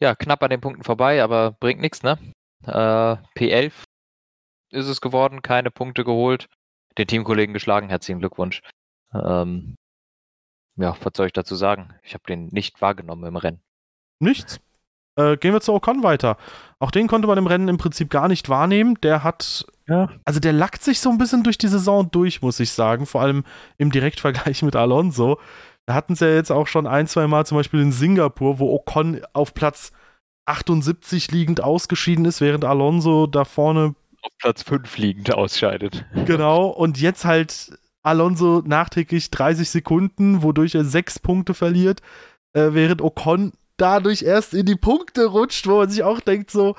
Ja, knapp an den Punkten vorbei, aber bringt nichts, ne? Äh, P11 ist es geworden, keine Punkte geholt, den Teamkollegen geschlagen, herzlichen Glückwunsch. Ähm, ja, was soll ich dazu sagen? Ich habe den nicht wahrgenommen im Rennen. Nichts. Äh, gehen wir zu Ocon weiter. Auch den konnte man im Rennen im Prinzip gar nicht wahrnehmen. Der hat, ja. also der lackt sich so ein bisschen durch die Saison durch, muss ich sagen. Vor allem im Direktvergleich mit Alonso. Da hatten sie ja jetzt auch schon ein, zwei Mal zum Beispiel in Singapur, wo Ocon auf Platz 78 liegend ausgeschieden ist, während Alonso da vorne auf Platz 5 liegend ausscheidet. Genau, und jetzt halt Alonso nachträglich 30 Sekunden, wodurch er 6 Punkte verliert, äh, während Ocon dadurch erst in die Punkte rutscht, wo man sich auch denkt so,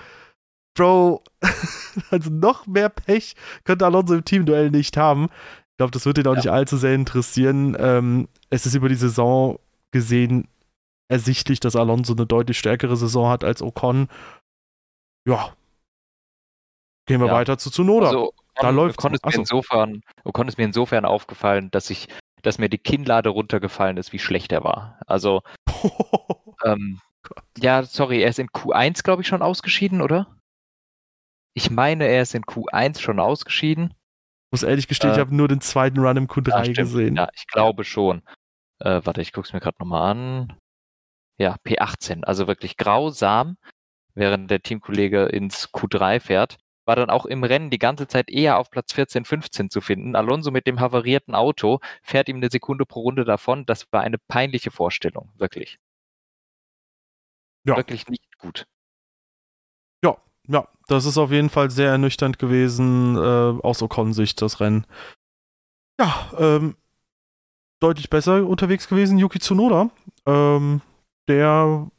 Bro, also noch mehr Pech könnte Alonso im Teamduell nicht haben. Ich glaube, das wird ihn auch ja. nicht allzu sehr interessieren. Ähm, es ist über die Saison gesehen ersichtlich, dass Alonso eine deutlich stärkere Saison hat als Ocon. Ja, Gehen wir ja. weiter zu Zunoda. Also, da läuft Ocon ist, mir insofern, Ocon ist mir insofern aufgefallen, dass ich, dass mir die Kinnlade runtergefallen ist, wie schlecht er war. Also, ähm, ja, sorry, er ist in Q1, glaube ich, schon ausgeschieden, oder? Ich meine, er ist in Q1 schon ausgeschieden. Muss ehrlich gestehen, äh, ich habe nur den zweiten Run im Q3 ja, gesehen. Ja, ich glaube schon. Äh, warte, ich gucke es mir gerade nochmal an. Ja, P18, also wirklich grausam, während der Teamkollege ins Q3 fährt. War dann auch im Rennen die ganze Zeit eher auf Platz 14, 15 zu finden. Alonso mit dem havarierten Auto fährt ihm eine Sekunde pro Runde davon. Das war eine peinliche Vorstellung, wirklich. Ja. Wirklich nicht gut. Ja, ja, das ist auf jeden Fall sehr ernüchternd gewesen, äh, aus Ocon-Sicht, das Rennen. Ja, ähm, deutlich besser unterwegs gewesen, Yuki Tsunoda. Ähm, der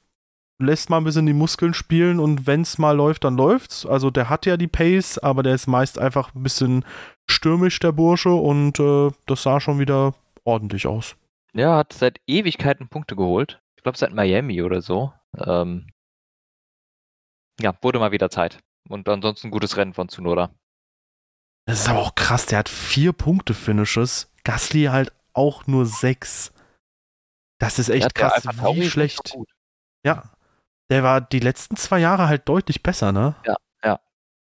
lässt mal ein bisschen die Muskeln spielen und wenn es mal läuft, dann läuft's. Also der hat ja die Pace, aber der ist meist einfach ein bisschen stürmisch, der Bursche, und äh, das sah schon wieder ordentlich aus. Ja, hat seit Ewigkeiten Punkte geholt. Ich glaube seit Miami oder so. Ähm, ja, wurde mal wieder Zeit. Und ansonsten gutes Rennen von Tsunoda. Das ist aber auch krass, der hat vier Punkte Finishes. Gasly halt auch nur sechs. Das ist echt krass, wie schlecht. So ja, der war die letzten zwei Jahre halt deutlich besser, ne? Ja, ja.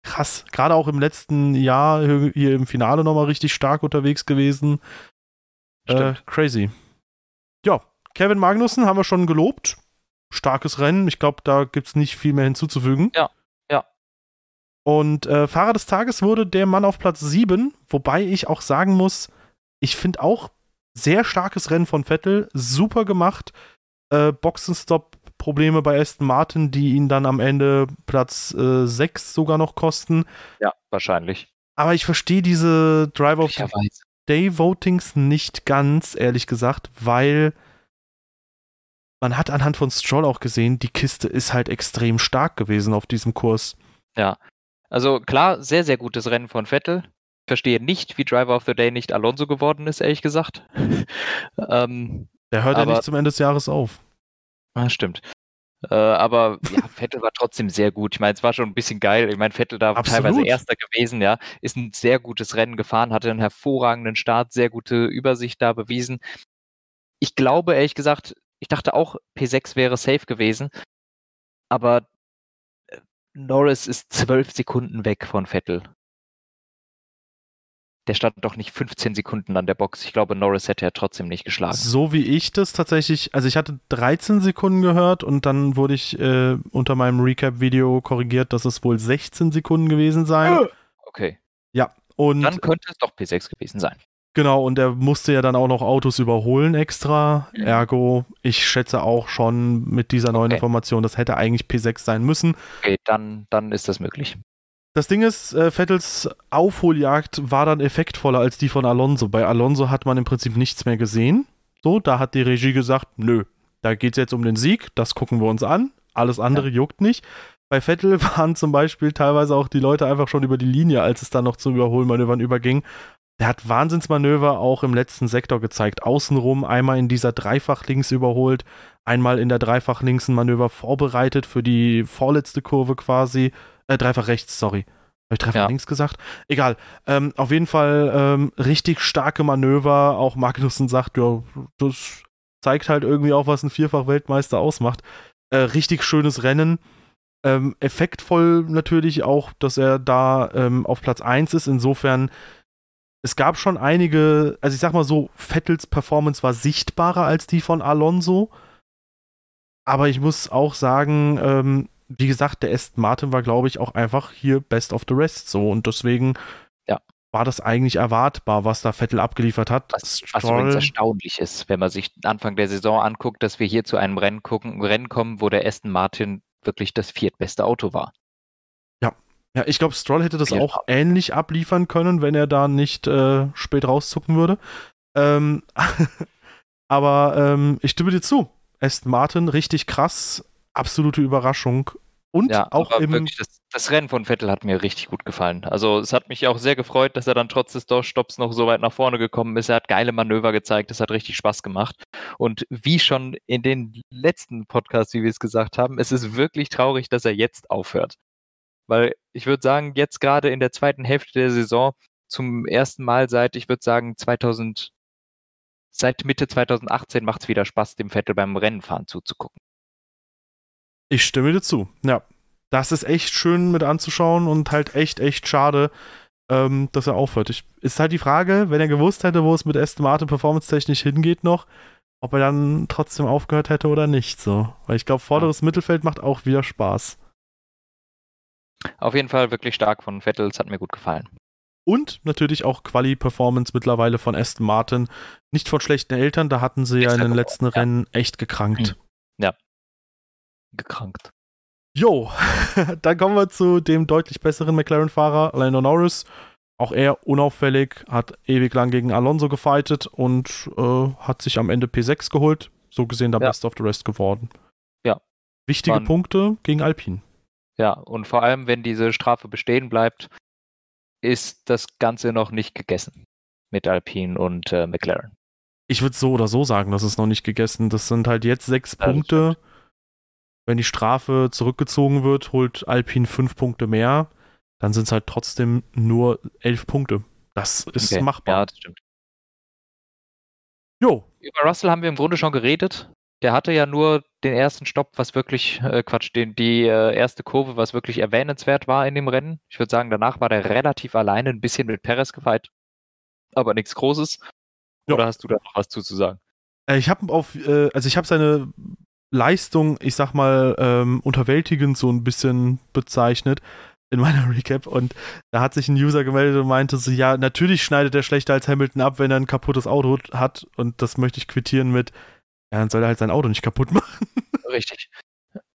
Krass. Gerade auch im letzten Jahr hier im Finale nochmal richtig stark unterwegs gewesen. Äh, crazy. Ja, Kevin Magnussen haben wir schon gelobt. Starkes Rennen. Ich glaube, da gibt es nicht viel mehr hinzuzufügen. Ja, ja. Und äh, Fahrer des Tages wurde der Mann auf Platz 7, wobei ich auch sagen muss, ich finde auch sehr starkes Rennen von Vettel, super gemacht. Äh, Boxenstopp Probleme bei Aston Martin, die ihn dann am Ende Platz äh, 6 sogar noch kosten. Ja, wahrscheinlich. Aber ich verstehe diese Driver of the Day Votings nicht ganz, ehrlich gesagt, weil man hat anhand von Stroll auch gesehen, die Kiste ist halt extrem stark gewesen auf diesem Kurs. Ja. Also klar, sehr, sehr gutes Rennen von Vettel. Verstehe nicht, wie Driver of the Day nicht Alonso geworden ist, ehrlich gesagt. ähm, Der hört ja nicht zum Ende des Jahres auf. Ah, stimmt. Äh, aber ja, Vettel war trotzdem sehr gut. Ich meine, es war schon ein bisschen geil. Ich meine, Vettel da Absolut. teilweise Erster gewesen, ja, ist ein sehr gutes Rennen gefahren, hatte einen hervorragenden Start, sehr gute Übersicht da bewiesen. Ich glaube, ehrlich gesagt, ich dachte auch, P6 wäre safe gewesen, aber äh, Norris ist zwölf Sekunden weg von Vettel der stand doch nicht 15 Sekunden an der Box. Ich glaube, Norris hätte er trotzdem nicht geschlagen. So wie ich das tatsächlich, also ich hatte 13 Sekunden gehört und dann wurde ich äh, unter meinem Recap-Video korrigiert, dass es wohl 16 Sekunden gewesen sein. Okay. Ja, und. Dann könnte es doch P6 gewesen sein. Genau, und er musste ja dann auch noch Autos überholen extra. Mhm. Ergo, ich schätze auch schon mit dieser neuen okay. Information, das hätte eigentlich P6 sein müssen. Okay, dann, dann ist das möglich. Das Ding ist, äh, Vettels Aufholjagd war dann effektvoller als die von Alonso. Bei Alonso hat man im Prinzip nichts mehr gesehen. So, da hat die Regie gesagt, nö, da geht es jetzt um den Sieg, das gucken wir uns an. Alles andere ja. juckt nicht. Bei Vettel waren zum Beispiel teilweise auch die Leute einfach schon über die Linie, als es dann noch zu Überholmanövern überging. Der hat Wahnsinnsmanöver auch im letzten Sektor gezeigt. Außenrum einmal in dieser Dreifach-Links überholt, einmal in der Dreifach-Links ein Manöver vorbereitet für die vorletzte Kurve quasi. Äh, dreifach rechts, sorry. Habe ich dreifach ja. links gesagt? Egal. Ähm, auf jeden Fall ähm, richtig starke Manöver. Auch Magnussen sagt, ja, das zeigt halt irgendwie auch, was ein Vierfach-Weltmeister ausmacht. Äh, richtig schönes Rennen. Ähm, effektvoll natürlich auch, dass er da ähm, auf Platz 1 ist. Insofern, es gab schon einige, also ich sag mal so, Vettels Performance war sichtbarer als die von Alonso. Aber ich muss auch sagen, ähm, wie gesagt, der Aston Martin war, glaube ich, auch einfach hier best of the rest so und deswegen ja. war das eigentlich erwartbar, was da Vettel abgeliefert hat. Was, was übrigens erstaunlich ist, wenn man sich Anfang der Saison anguckt, dass wir hier zu einem Rennen, gucken, Rennen kommen, wo der Aston Martin wirklich das viertbeste Auto war. Ja, ja ich glaube, Stroll hätte das auch ähnlich abliefern können, wenn er da nicht äh, spät rauszucken würde. Ähm, aber ähm, ich stimme dir zu. Aston Martin richtig krass absolute Überraschung. Und ja, auch im. Das, das, Rennen von Vettel hat mir richtig gut gefallen. Also, es hat mich auch sehr gefreut, dass er dann trotz des Stops noch so weit nach vorne gekommen ist. Er hat geile Manöver gezeigt. Es hat richtig Spaß gemacht. Und wie schon in den letzten Podcasts, wie wir es gesagt haben, es ist wirklich traurig, dass er jetzt aufhört. Weil ich würde sagen, jetzt gerade in der zweiten Hälfte der Saison zum ersten Mal seit, ich würde sagen, 2000, seit Mitte 2018 macht es wieder Spaß, dem Vettel beim Rennenfahren zuzugucken. Ich stimme dir zu. Ja. Das ist echt schön mit anzuschauen und halt echt, echt schade, ähm, dass er aufhört. Ich, ist halt die Frage, wenn er gewusst hätte, wo es mit Aston Martin performance-technisch hingeht noch, ob er dann trotzdem aufgehört hätte oder nicht. So. Weil ich glaube, vorderes ja. Mittelfeld macht auch wieder Spaß. Auf jeden Fall wirklich stark von Vettel, es hat mir gut gefallen. Und natürlich auch Quali-Performance mittlerweile von Aston Martin. Nicht von schlechten Eltern, da hatten sie ja in den letzten. Rennen echt gekrankt. Ja. Gekrankt. Jo, dann kommen wir zu dem deutlich besseren McLaren-Fahrer, Lando Norris. Auch er unauffällig, hat ewig lang gegen Alonso gefightet und äh, hat sich am Ende P6 geholt. So gesehen der ja. Best of the Rest geworden. Ja. Wichtige Man, Punkte gegen Alpine. Ja, und vor allem, wenn diese Strafe bestehen bleibt, ist das Ganze noch nicht gegessen mit Alpine und äh, McLaren. Ich würde so oder so sagen, das ist noch nicht gegessen. Das sind halt jetzt sechs ja, Punkte. Wenn die Strafe zurückgezogen wird, holt Alpine fünf Punkte mehr. Dann sind es halt trotzdem nur elf Punkte. Das ist okay. machbar. Ja, das stimmt. Jo. Über Russell haben wir im Grunde schon geredet. Der hatte ja nur den ersten Stopp, was wirklich, äh, Quatsch, den, die äh, erste Kurve, was wirklich erwähnenswert war in dem Rennen. Ich würde sagen, danach war der relativ alleine, ein bisschen mit Perez gefeit, aber nichts Großes. Ja. Oder hast du da noch was zuzusagen? Äh, ich habe auf, äh, also ich habe seine Leistung, ich sag mal, ähm, unterwältigend so ein bisschen bezeichnet in meiner Recap und da hat sich ein User gemeldet und meinte so, ja, natürlich schneidet er schlechter als Hamilton ab, wenn er ein kaputtes Auto hat und das möchte ich quittieren mit, ja, dann soll er halt sein Auto nicht kaputt machen. Richtig.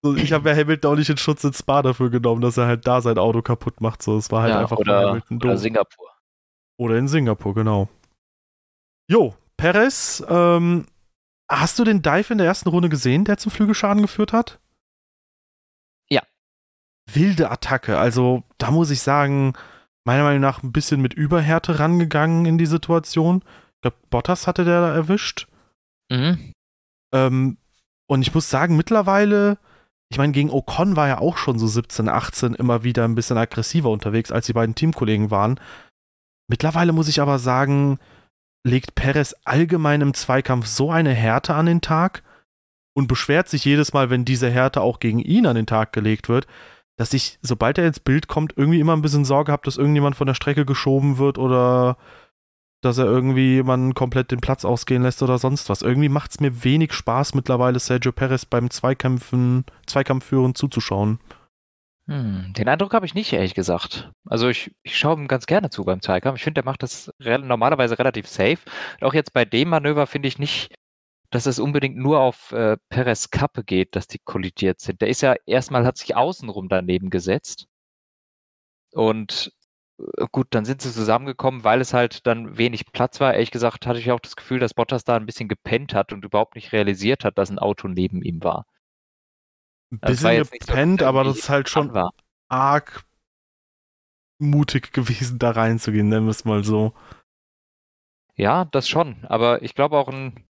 So, ich habe ja Hamilton auch nicht in Schutz ins Spa dafür genommen, dass er halt da sein Auto kaputt macht. So, es war halt ja, einfach oder, Hamilton doof. Oder Singapur. Oder in Singapur, genau. Jo, Perez, ähm, hast du den Dive in der ersten Runde gesehen, der zum Flügelschaden geführt hat? Ja. Wilde Attacke. Also, da muss ich sagen, meiner Meinung nach ein bisschen mit Überhärte rangegangen in die Situation. Ich glaube, Bottas hatte der da erwischt. Mhm. Ähm, und ich muss sagen, mittlerweile, ich meine, gegen Ocon war ja auch schon so 17, 18 immer wieder ein bisschen aggressiver unterwegs, als die beiden Teamkollegen waren. Mittlerweile muss ich aber sagen, legt Perez allgemein im Zweikampf so eine Härte an den Tag und beschwert sich jedes Mal, wenn diese Härte auch gegen ihn an den Tag gelegt wird, dass ich, sobald er ins Bild kommt, irgendwie immer ein bisschen Sorge habe, dass irgendjemand von der Strecke geschoben wird oder dass er irgendwie man komplett den Platz ausgehen lässt oder sonst was. Irgendwie macht es mir wenig Spaß mittlerweile, Sergio Perez beim Zweikämpfen, Zweikampfführen zuzuschauen. Hm, den Eindruck habe ich nicht, ehrlich gesagt. Also ich, ich schaue ihm ganz gerne zu beim Zweikampf. Ich finde, der macht das re normalerweise relativ safe. Auch jetzt bei dem Manöver finde ich nicht, dass es unbedingt nur auf äh, Perez Kappe geht, dass die kollidiert sind. Der ist ja erstmal, hat sich außenrum daneben gesetzt. Und äh, gut, dann sind sie zusammengekommen, weil es halt dann wenig Platz war. Ehrlich gesagt hatte ich auch das Gefühl, dass Bottas da ein bisschen gepennt hat und überhaupt nicht realisiert hat, dass ein Auto neben ihm war. Ein bisschen gepennt, so, aber das ist halt schon war. arg mutig gewesen, da reinzugehen, nennen wir es mal so. Ja, das schon. Aber ich glaube auch ein,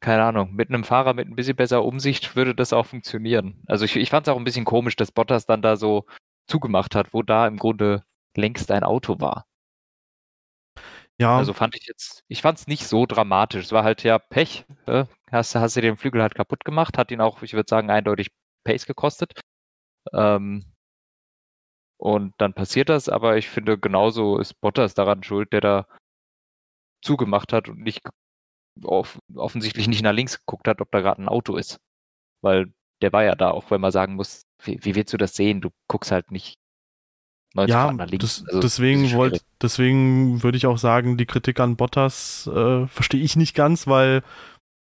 keine Ahnung, mit einem Fahrer mit ein bisschen besser Umsicht würde das auch funktionieren. Also ich, ich fand es auch ein bisschen komisch, dass Bottas dann da so zugemacht hat, wo da im Grunde längst ein Auto war. Ja. Also fand ich jetzt, ich fand es nicht so dramatisch. Es war halt ja Pech. Äh, hast, hast du den Flügel halt kaputt gemacht, hat ihn auch, ich würde sagen, eindeutig Pace gekostet. Ähm, und dann passiert das, aber ich finde, genauso ist Bottas daran schuld, der da zugemacht hat und nicht off offensichtlich nicht nach links geguckt hat, ob da gerade ein Auto ist. Weil der war ja da, auch wenn man sagen muss, wie, wie willst du das sehen? Du guckst halt nicht ja, das, also, deswegen, wollt, deswegen würde ich auch sagen, die Kritik an Bottas äh, verstehe ich nicht ganz, weil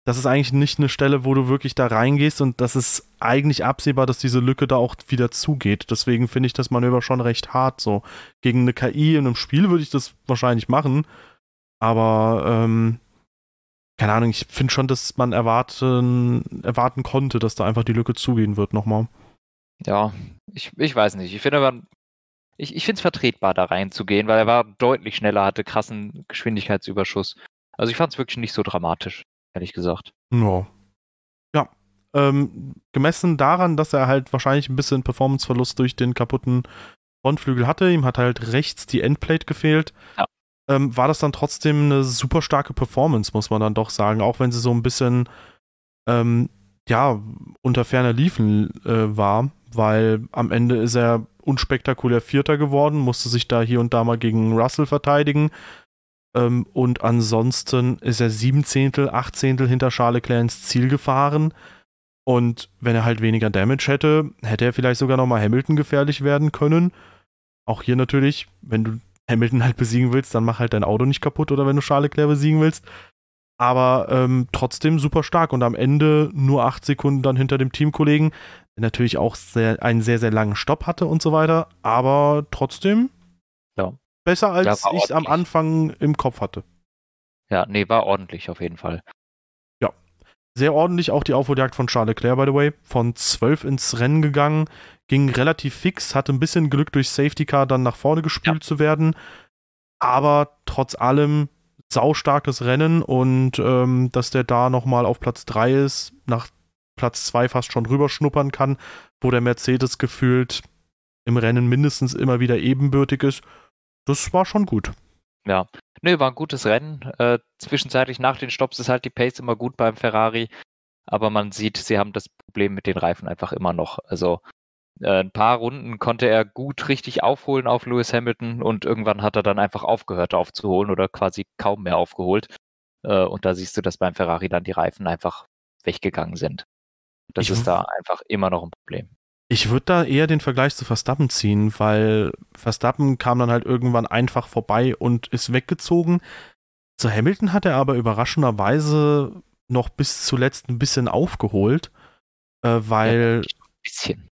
das ist eigentlich nicht eine Stelle, wo du wirklich da reingehst und das ist eigentlich absehbar, dass diese Lücke da auch wieder zugeht. Deswegen finde ich das Manöver schon recht hart. So gegen eine KI in einem Spiel würde ich das wahrscheinlich machen, aber ähm, keine Ahnung, ich finde schon, dass man erwarten, erwarten konnte, dass da einfach die Lücke zugehen wird nochmal. Ja, ich, ich weiß nicht. Ich finde aber, ich, ich finde es vertretbar, da reinzugehen, weil er war deutlich schneller, hatte krassen Geschwindigkeitsüberschuss. Also ich fand es wirklich nicht so dramatisch, ehrlich gesagt. Ja. Ja. Ähm, gemessen daran, dass er halt wahrscheinlich ein bisschen Performanceverlust durch den kaputten Frontflügel hatte, ihm hat halt rechts die Endplate gefehlt. Ja. Ähm, war das dann trotzdem eine super starke Performance, muss man dann doch sagen, auch wenn sie so ein bisschen ähm, ja, unter ferner Liefen äh, war, weil am Ende ist er unspektakulär Vierter geworden, musste sich da hier und da mal gegen Russell verteidigen. Ähm, und ansonsten ist er sieben Zehntel, acht Zehntel hinter Charles Leclerc ins Ziel gefahren. Und wenn er halt weniger Damage hätte, hätte er vielleicht sogar nochmal Hamilton gefährlich werden können. Auch hier natürlich, wenn du Hamilton halt besiegen willst, dann mach halt dein Auto nicht kaputt oder wenn du Charles Leclerc besiegen willst. Aber ähm, trotzdem super stark und am Ende nur acht Sekunden dann hinter dem Teamkollegen, der natürlich auch sehr, einen sehr, sehr langen Stopp hatte und so weiter. Aber trotzdem. Besser als ja, ich es am Anfang im Kopf hatte. Ja, nee, war ordentlich auf jeden Fall. Ja. Sehr ordentlich auch die Aufholjagd von Charles Leclerc, by the way. Von 12 ins Rennen gegangen, ging relativ fix, hatte ein bisschen Glück durch Safety Car dann nach vorne gespült ja. zu werden. Aber trotz allem saustarkes Rennen und ähm, dass der da nochmal auf Platz 3 ist, nach Platz 2 fast schon rüberschnuppern kann, wo der Mercedes gefühlt im Rennen mindestens immer wieder ebenbürtig ist. Das war schon gut. Ja, Nö, war ein gutes Rennen. Äh, zwischenzeitlich nach den Stops ist halt die Pace immer gut beim Ferrari. Aber man sieht, sie haben das Problem mit den Reifen einfach immer noch. Also äh, ein paar Runden konnte er gut richtig aufholen auf Lewis Hamilton und irgendwann hat er dann einfach aufgehört aufzuholen oder quasi kaum mehr aufgeholt. Äh, und da siehst du, dass beim Ferrari dann die Reifen einfach weggegangen sind. Das ich ist da einfach immer noch ein Problem. Ich würde da eher den Vergleich zu Verstappen ziehen, weil Verstappen kam dann halt irgendwann einfach vorbei und ist weggezogen. Zu Hamilton hat er aber überraschenderweise noch bis zuletzt ein bisschen aufgeholt, äh, weil. Ja, ein bisschen.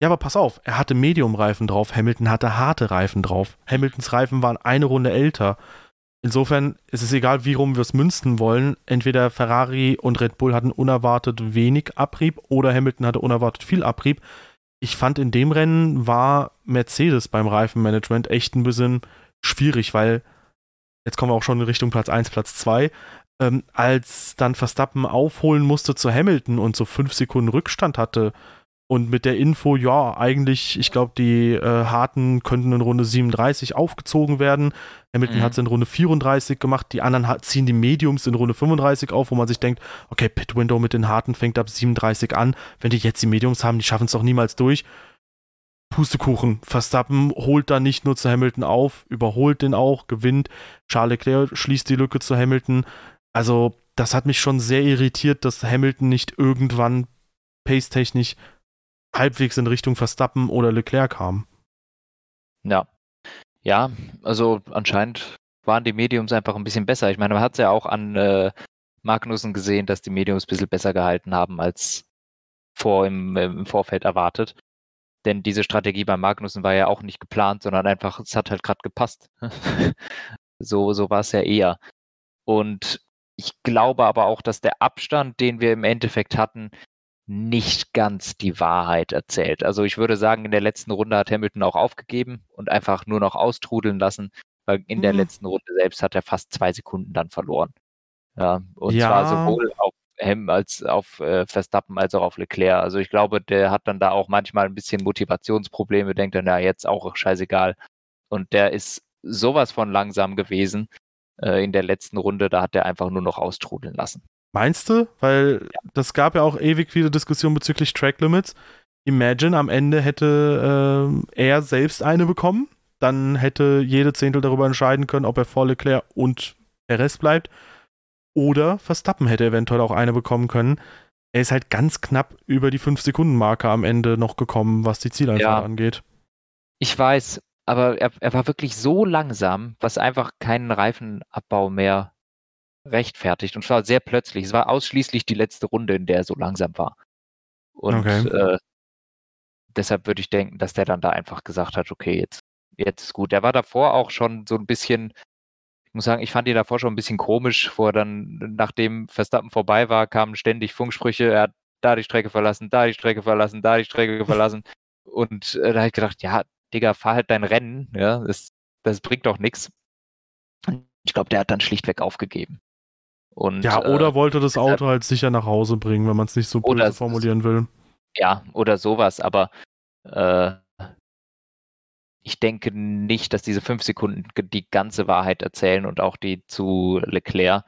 Ja, aber pass auf, er hatte Medium-Reifen drauf, Hamilton hatte harte Reifen drauf. Hamiltons Reifen waren eine Runde älter. Insofern ist es egal, wie rum wir es münzen wollen. Entweder Ferrari und Red Bull hatten unerwartet wenig Abrieb oder Hamilton hatte unerwartet viel Abrieb. Ich fand in dem Rennen war Mercedes beim Reifenmanagement echt ein bisschen schwierig, weil jetzt kommen wir auch schon in Richtung Platz 1, Platz 2. Ähm, als dann Verstappen aufholen musste zu Hamilton und so fünf Sekunden Rückstand hatte, und mit der Info, ja, eigentlich, ich glaube, die äh, Harten könnten in Runde 37 aufgezogen werden. Hamilton mhm. hat es in Runde 34 gemacht. Die anderen ziehen die Mediums in Runde 35 auf, wo man sich denkt, okay, Pit Window mit den Harten fängt ab 37 an. Wenn die jetzt die Mediums haben, die schaffen es doch niemals durch. Pustekuchen. Verstappen holt dann nicht nur zu Hamilton auf, überholt den auch, gewinnt. Charles Leclerc schließt die Lücke zu Hamilton. Also, das hat mich schon sehr irritiert, dass Hamilton nicht irgendwann pace-technisch halbwegs in Richtung Verstappen oder Leclerc kam. Ja. Ja, also anscheinend waren die Mediums einfach ein bisschen besser. Ich meine, man hat es ja auch an äh, Magnussen gesehen, dass die Mediums ein bisschen besser gehalten haben als vor im, im Vorfeld erwartet. Denn diese Strategie bei Magnussen war ja auch nicht geplant, sondern einfach, es hat halt gerade gepasst. so so war es ja eher. Und ich glaube aber auch, dass der Abstand, den wir im Endeffekt hatten, nicht ganz die Wahrheit erzählt. Also ich würde sagen, in der letzten Runde hat Hamilton auch aufgegeben und einfach nur noch austrudeln lassen, weil in mhm. der letzten Runde selbst hat er fast zwei Sekunden dann verloren. Ja, und ja. zwar sowohl auf Ham als auf äh, Verstappen als auch auf Leclerc. Also ich glaube, der hat dann da auch manchmal ein bisschen Motivationsprobleme, denkt dann, ja, jetzt auch scheißegal. Und der ist sowas von langsam gewesen äh, in der letzten Runde, da hat er einfach nur noch austrudeln lassen. Meinst du? Weil ja. das gab ja auch ewig viele Diskussionen bezüglich Track Limits. Imagine, am Ende hätte äh, er selbst eine bekommen. Dann hätte jede Zehntel darüber entscheiden können, ob er vor Leclerc und Perez bleibt. Oder Verstappen hätte eventuell auch eine bekommen können. Er ist halt ganz knapp über die 5-Sekunden-Marke am Ende noch gekommen, was die Zieleinfahrt ja. angeht. Ich weiß, aber er, er war wirklich so langsam, was einfach keinen Reifenabbau mehr rechtfertigt und zwar sehr plötzlich. Es war ausschließlich die letzte Runde, in der er so langsam war. Und okay. äh, deshalb würde ich denken, dass der dann da einfach gesagt hat, okay, jetzt, jetzt ist gut. Der war davor auch schon so ein bisschen, ich muss sagen, ich fand ihn davor schon ein bisschen komisch, vor dann, nachdem Verstappen vorbei war, kamen ständig Funksprüche, er hat da die Strecke verlassen, da die Strecke verlassen, da die Strecke verlassen. Und äh, da habe ich gedacht, ja, Digga, fahr halt dein Rennen, ja, das, das bringt doch nichts. Ich glaube, der hat dann schlichtweg aufgegeben. Und, ja, oder äh, wollte das Auto halt sicher nach Hause bringen, wenn man es nicht so böse formulieren will. Ja, oder sowas, aber äh, ich denke nicht, dass diese fünf Sekunden die ganze Wahrheit erzählen und auch die zu Leclerc.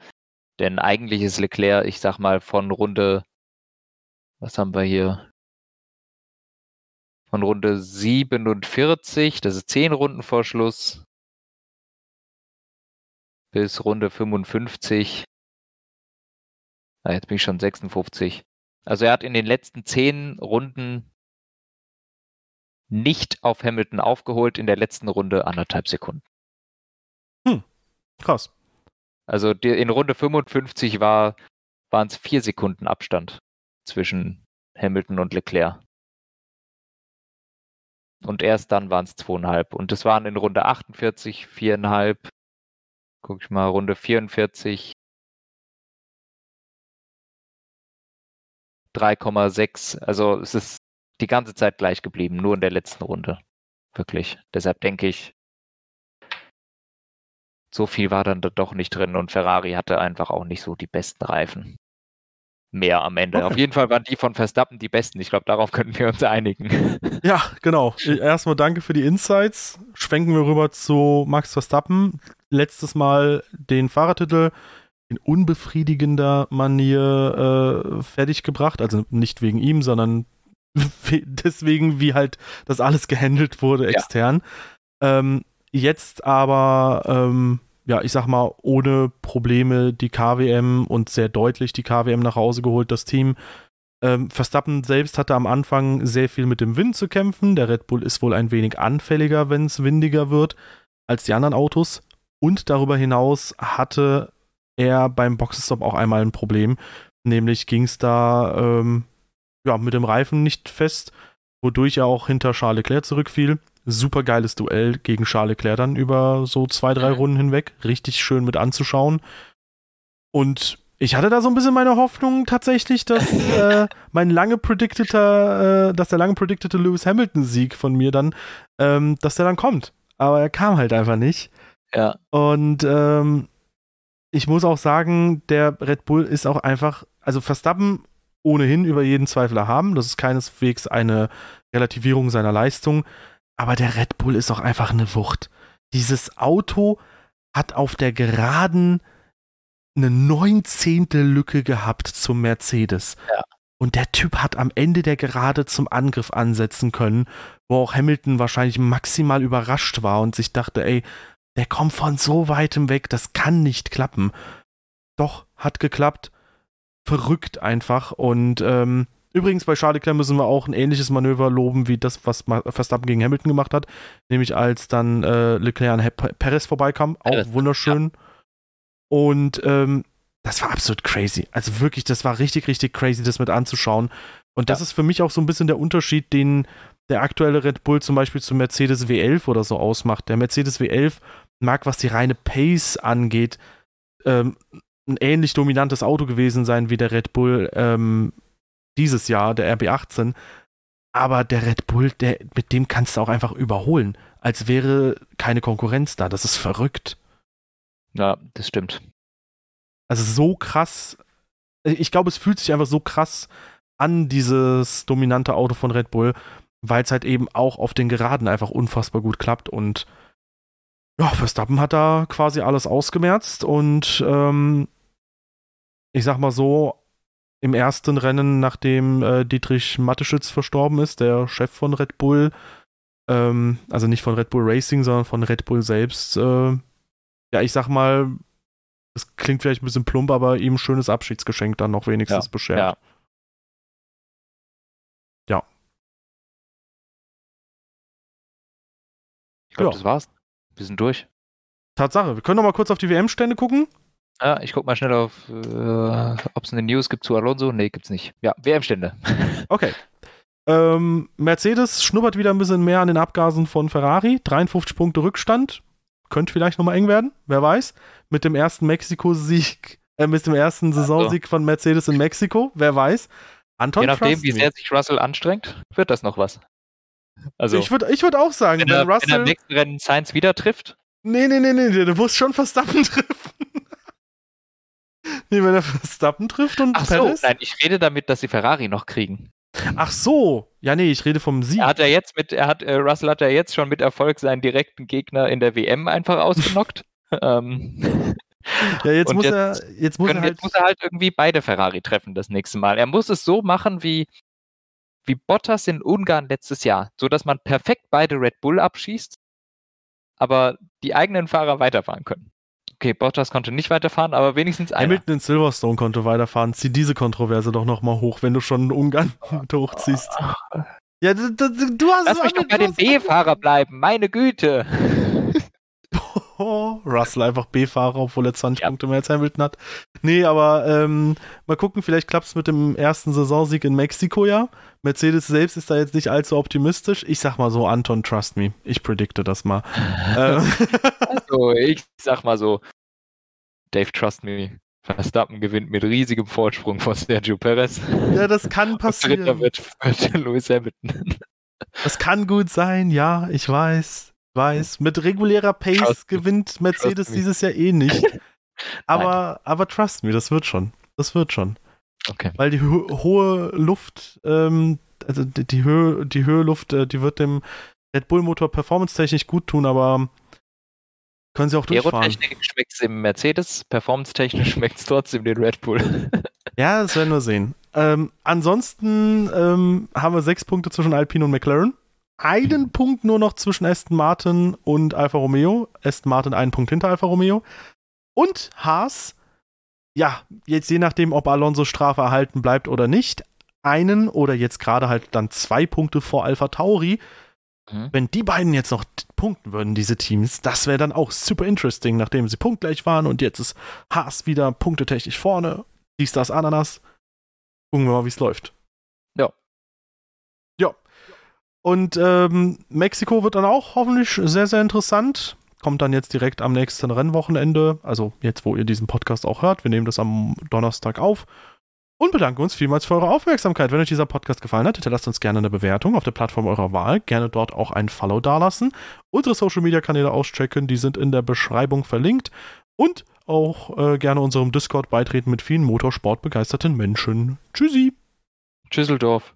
Denn eigentlich ist Leclerc, ich sag mal, von Runde, was haben wir hier? Von Runde 47, das ist zehn Runden vor Schluss, bis Runde 55 Ah, jetzt bin ich schon 56. Also er hat in den letzten zehn Runden nicht auf Hamilton aufgeholt, in der letzten Runde anderthalb Sekunden. Hm, krass. Also in Runde 55 war, waren es vier Sekunden Abstand zwischen Hamilton und Leclerc. Und erst dann waren es zweieinhalb. Und es waren in Runde 48 viereinhalb. Guck ich mal, Runde 44 3,6. Also es ist die ganze Zeit gleich geblieben, nur in der letzten Runde. Wirklich. Deshalb denke ich, so viel war dann da doch nicht drin und Ferrari hatte einfach auch nicht so die besten Reifen. Mehr am Ende. Okay. Auf jeden Fall waren die von Verstappen die besten. Ich glaube, darauf könnten wir uns einigen. Ja, genau. Erstmal danke für die Insights. Schwenken wir rüber zu Max Verstappen. Letztes Mal den Fahrertitel in unbefriedigender Manier äh, fertiggebracht. Also nicht wegen ihm, sondern deswegen, wie halt das alles gehandelt wurde extern. Ja. Ähm, jetzt aber, ähm, ja, ich sag mal, ohne Probleme die KWM und sehr deutlich die KWM nach Hause geholt, das Team. Ähm, Verstappen selbst hatte am Anfang sehr viel mit dem Wind zu kämpfen. Der Red Bull ist wohl ein wenig anfälliger, wenn es windiger wird, als die anderen Autos. Und darüber hinaus hatte er beim Boxenstopp auch einmal ein Problem. Nämlich ging es da ähm, ja, mit dem Reifen nicht fest, wodurch er auch hinter Charles Leclerc zurückfiel. Super geiles Duell gegen Charles Leclerc dann über so zwei, drei mhm. Runden hinweg. Richtig schön mit anzuschauen. Und ich hatte da so ein bisschen meine Hoffnung tatsächlich, dass äh, mein lange predicteter, äh, dass der lange predictete Lewis Hamilton-Sieg von mir dann, ähm, dass der dann kommt. Aber er kam halt einfach nicht. Ja. Und ähm, ich muss auch sagen, der Red Bull ist auch einfach, also Verstappen ohnehin über jeden Zweifel erhaben. Das ist keineswegs eine Relativierung seiner Leistung. Aber der Red Bull ist auch einfach eine Wucht. Dieses Auto hat auf der Geraden eine neunzehnte Lücke gehabt zum Mercedes. Ja. Und der Typ hat am Ende der Gerade zum Angriff ansetzen können, wo auch Hamilton wahrscheinlich maximal überrascht war und sich dachte, ey, der kommt von so weitem weg, das kann nicht klappen. Doch, hat geklappt. Verrückt einfach. Und ähm, übrigens bei Charles Leclerc müssen wir auch ein ähnliches Manöver loben wie das, was Verstappen gegen Hamilton gemacht hat. Nämlich als dann äh, Leclerc an Perez vorbeikam. Auch Perez, wunderschön. Ja. Und ähm, das war absolut crazy. Also wirklich, das war richtig, richtig crazy, das mit anzuschauen. Und das ja. ist für mich auch so ein bisschen der Unterschied, den der aktuelle Red Bull zum Beispiel zum Mercedes W11 oder so ausmacht. Der Mercedes W11 mag, was die reine Pace angeht, ähm, ein ähnlich dominantes Auto gewesen sein wie der Red Bull ähm, dieses Jahr, der RB18. Aber der Red Bull, der, mit dem kannst du auch einfach überholen, als wäre keine Konkurrenz da. Das ist verrückt. Ja, das stimmt. Also so krass. Ich glaube, es fühlt sich einfach so krass an, dieses dominante Auto von Red Bull, weil es halt eben auch auf den Geraden einfach unfassbar gut klappt und ja, Verstappen hat da quasi alles ausgemerzt und ähm, ich sag mal so, im ersten Rennen, nachdem äh, Dietrich Matteschitz verstorben ist, der Chef von Red Bull, ähm, also nicht von Red Bull Racing, sondern von Red Bull selbst, äh, ja, ich sag mal, es klingt vielleicht ein bisschen plump, aber ihm ein schönes Abschiedsgeschenk dann noch wenigstens ja, beschert. Ja. ja. Ich glaube, ja. das war's. Wir sind durch. Tatsache. Wir können noch mal kurz auf die WM-Stände gucken. Ja, ich guck mal schnell auf, äh, ob es eine News gibt zu Alonso. Nee, gibt's nicht. Ja, WM-Stände. okay. Ähm, Mercedes schnuppert wieder ein bisschen mehr an den Abgasen von Ferrari. 53 Punkte Rückstand. Könnte vielleicht nochmal eng werden, wer weiß. Mit dem ersten Mexiko-Sieg, äh, mit dem ersten Saisonsieg also. von Mercedes in Mexiko, wer weiß. Anton Je nachdem, wie sehr sich Russell anstrengt, wird das noch was. Also, ich würde ich würd auch sagen, wenn, er, wenn Russell. Wenn er im nächsten Rennen Science wieder trifft. Nee, nee, nee, nee, du musst schon Verstappen treffen. nee, wenn er Verstappen trifft und Ach. So, nein, ich rede damit, dass sie Ferrari noch kriegen. Ach so, ja nee, ich rede vom Sieg. Er hat ja jetzt mit, er hat, äh, Russell hat ja jetzt schon mit Erfolg seinen direkten Gegner in der WM einfach ausgenockt. ähm, ja, jetzt muss jetzt er, jetzt muss können, er halt, jetzt muss er halt irgendwie beide Ferrari treffen das nächste Mal. Er muss es so machen wie wie Bottas in Ungarn letztes Jahr, so dass man perfekt beide Red Bull abschießt, aber die eigenen Fahrer weiterfahren können. Okay, Bottas konnte nicht weiterfahren, aber wenigstens einer. Hamilton in Silverstone konnte weiterfahren. Zieh diese Kontroverse doch nochmal hoch, wenn du schon Ungarn hochziehst. Ja, du, du, du hast Lass mich doch bei dem B-Fahrer bleiben, meine Güte. Russell einfach B-Fahrer, obwohl er 20 ja. Punkte mehr als Hamilton hat. Nee, aber ähm, mal gucken, vielleicht klappt es mit dem ersten Saisonsieg in Mexiko ja. Mercedes selbst ist da jetzt nicht allzu optimistisch. Ich sag mal so, Anton, trust me. Ich predikte das mal. also, ich sag mal so, Dave, trust me. Verstappen gewinnt mit riesigem Vorsprung vor Sergio Perez. Ja, das kann passieren. Dritter wird, wird Lewis Hamilton. Das kann gut sein, ja, ich weiß weiß. Mit regulärer Pace trust gewinnt Mercedes dieses Jahr eh nicht. Aber, aber trust me, das wird schon. Das wird schon. Okay. Weil die ho hohe Luft, ähm, also die, die, Höhe, die Höhe Luft, äh, die wird dem Red Bull Motor performance-technisch gut tun, aber können sie auch durchfahren. Aerotechnisch schmeckt es dem Mercedes, performance-technisch schmeckt es trotzdem den Red Bull. ja, das werden wir sehen. Ähm, ansonsten ähm, haben wir sechs Punkte zwischen Alpine und McLaren einen Punkt nur noch zwischen Aston Martin und Alfa Romeo. Aston Martin einen Punkt hinter Alfa Romeo. Und Haas, ja, jetzt je nachdem, ob Alonso Strafe erhalten bleibt oder nicht, einen oder jetzt gerade halt dann zwei Punkte vor Alpha Tauri. Mhm. Wenn die beiden jetzt noch punkten würden, diese Teams, das wäre dann auch super interesting, nachdem sie punktgleich waren und jetzt ist Haas wieder punktetechnisch vorne. Dies, das, Ananas. Gucken wir mal, wie es läuft. Ja. Ja. Und ähm, Mexiko wird dann auch hoffentlich sehr, sehr interessant. Kommt dann jetzt direkt am nächsten Rennwochenende. Also jetzt, wo ihr diesen Podcast auch hört. Wir nehmen das am Donnerstag auf. Und bedanken uns vielmals für eure Aufmerksamkeit. Wenn euch dieser Podcast gefallen hat, hinterlasst uns gerne eine Bewertung auf der Plattform eurer Wahl. Gerne dort auch ein Follow dalassen. Unsere Social Media Kanäle auschecken, die sind in der Beschreibung verlinkt. Und auch äh, gerne unserem Discord beitreten mit vielen motorsportbegeisterten Menschen. Tschüssi. Tschüsseldorf.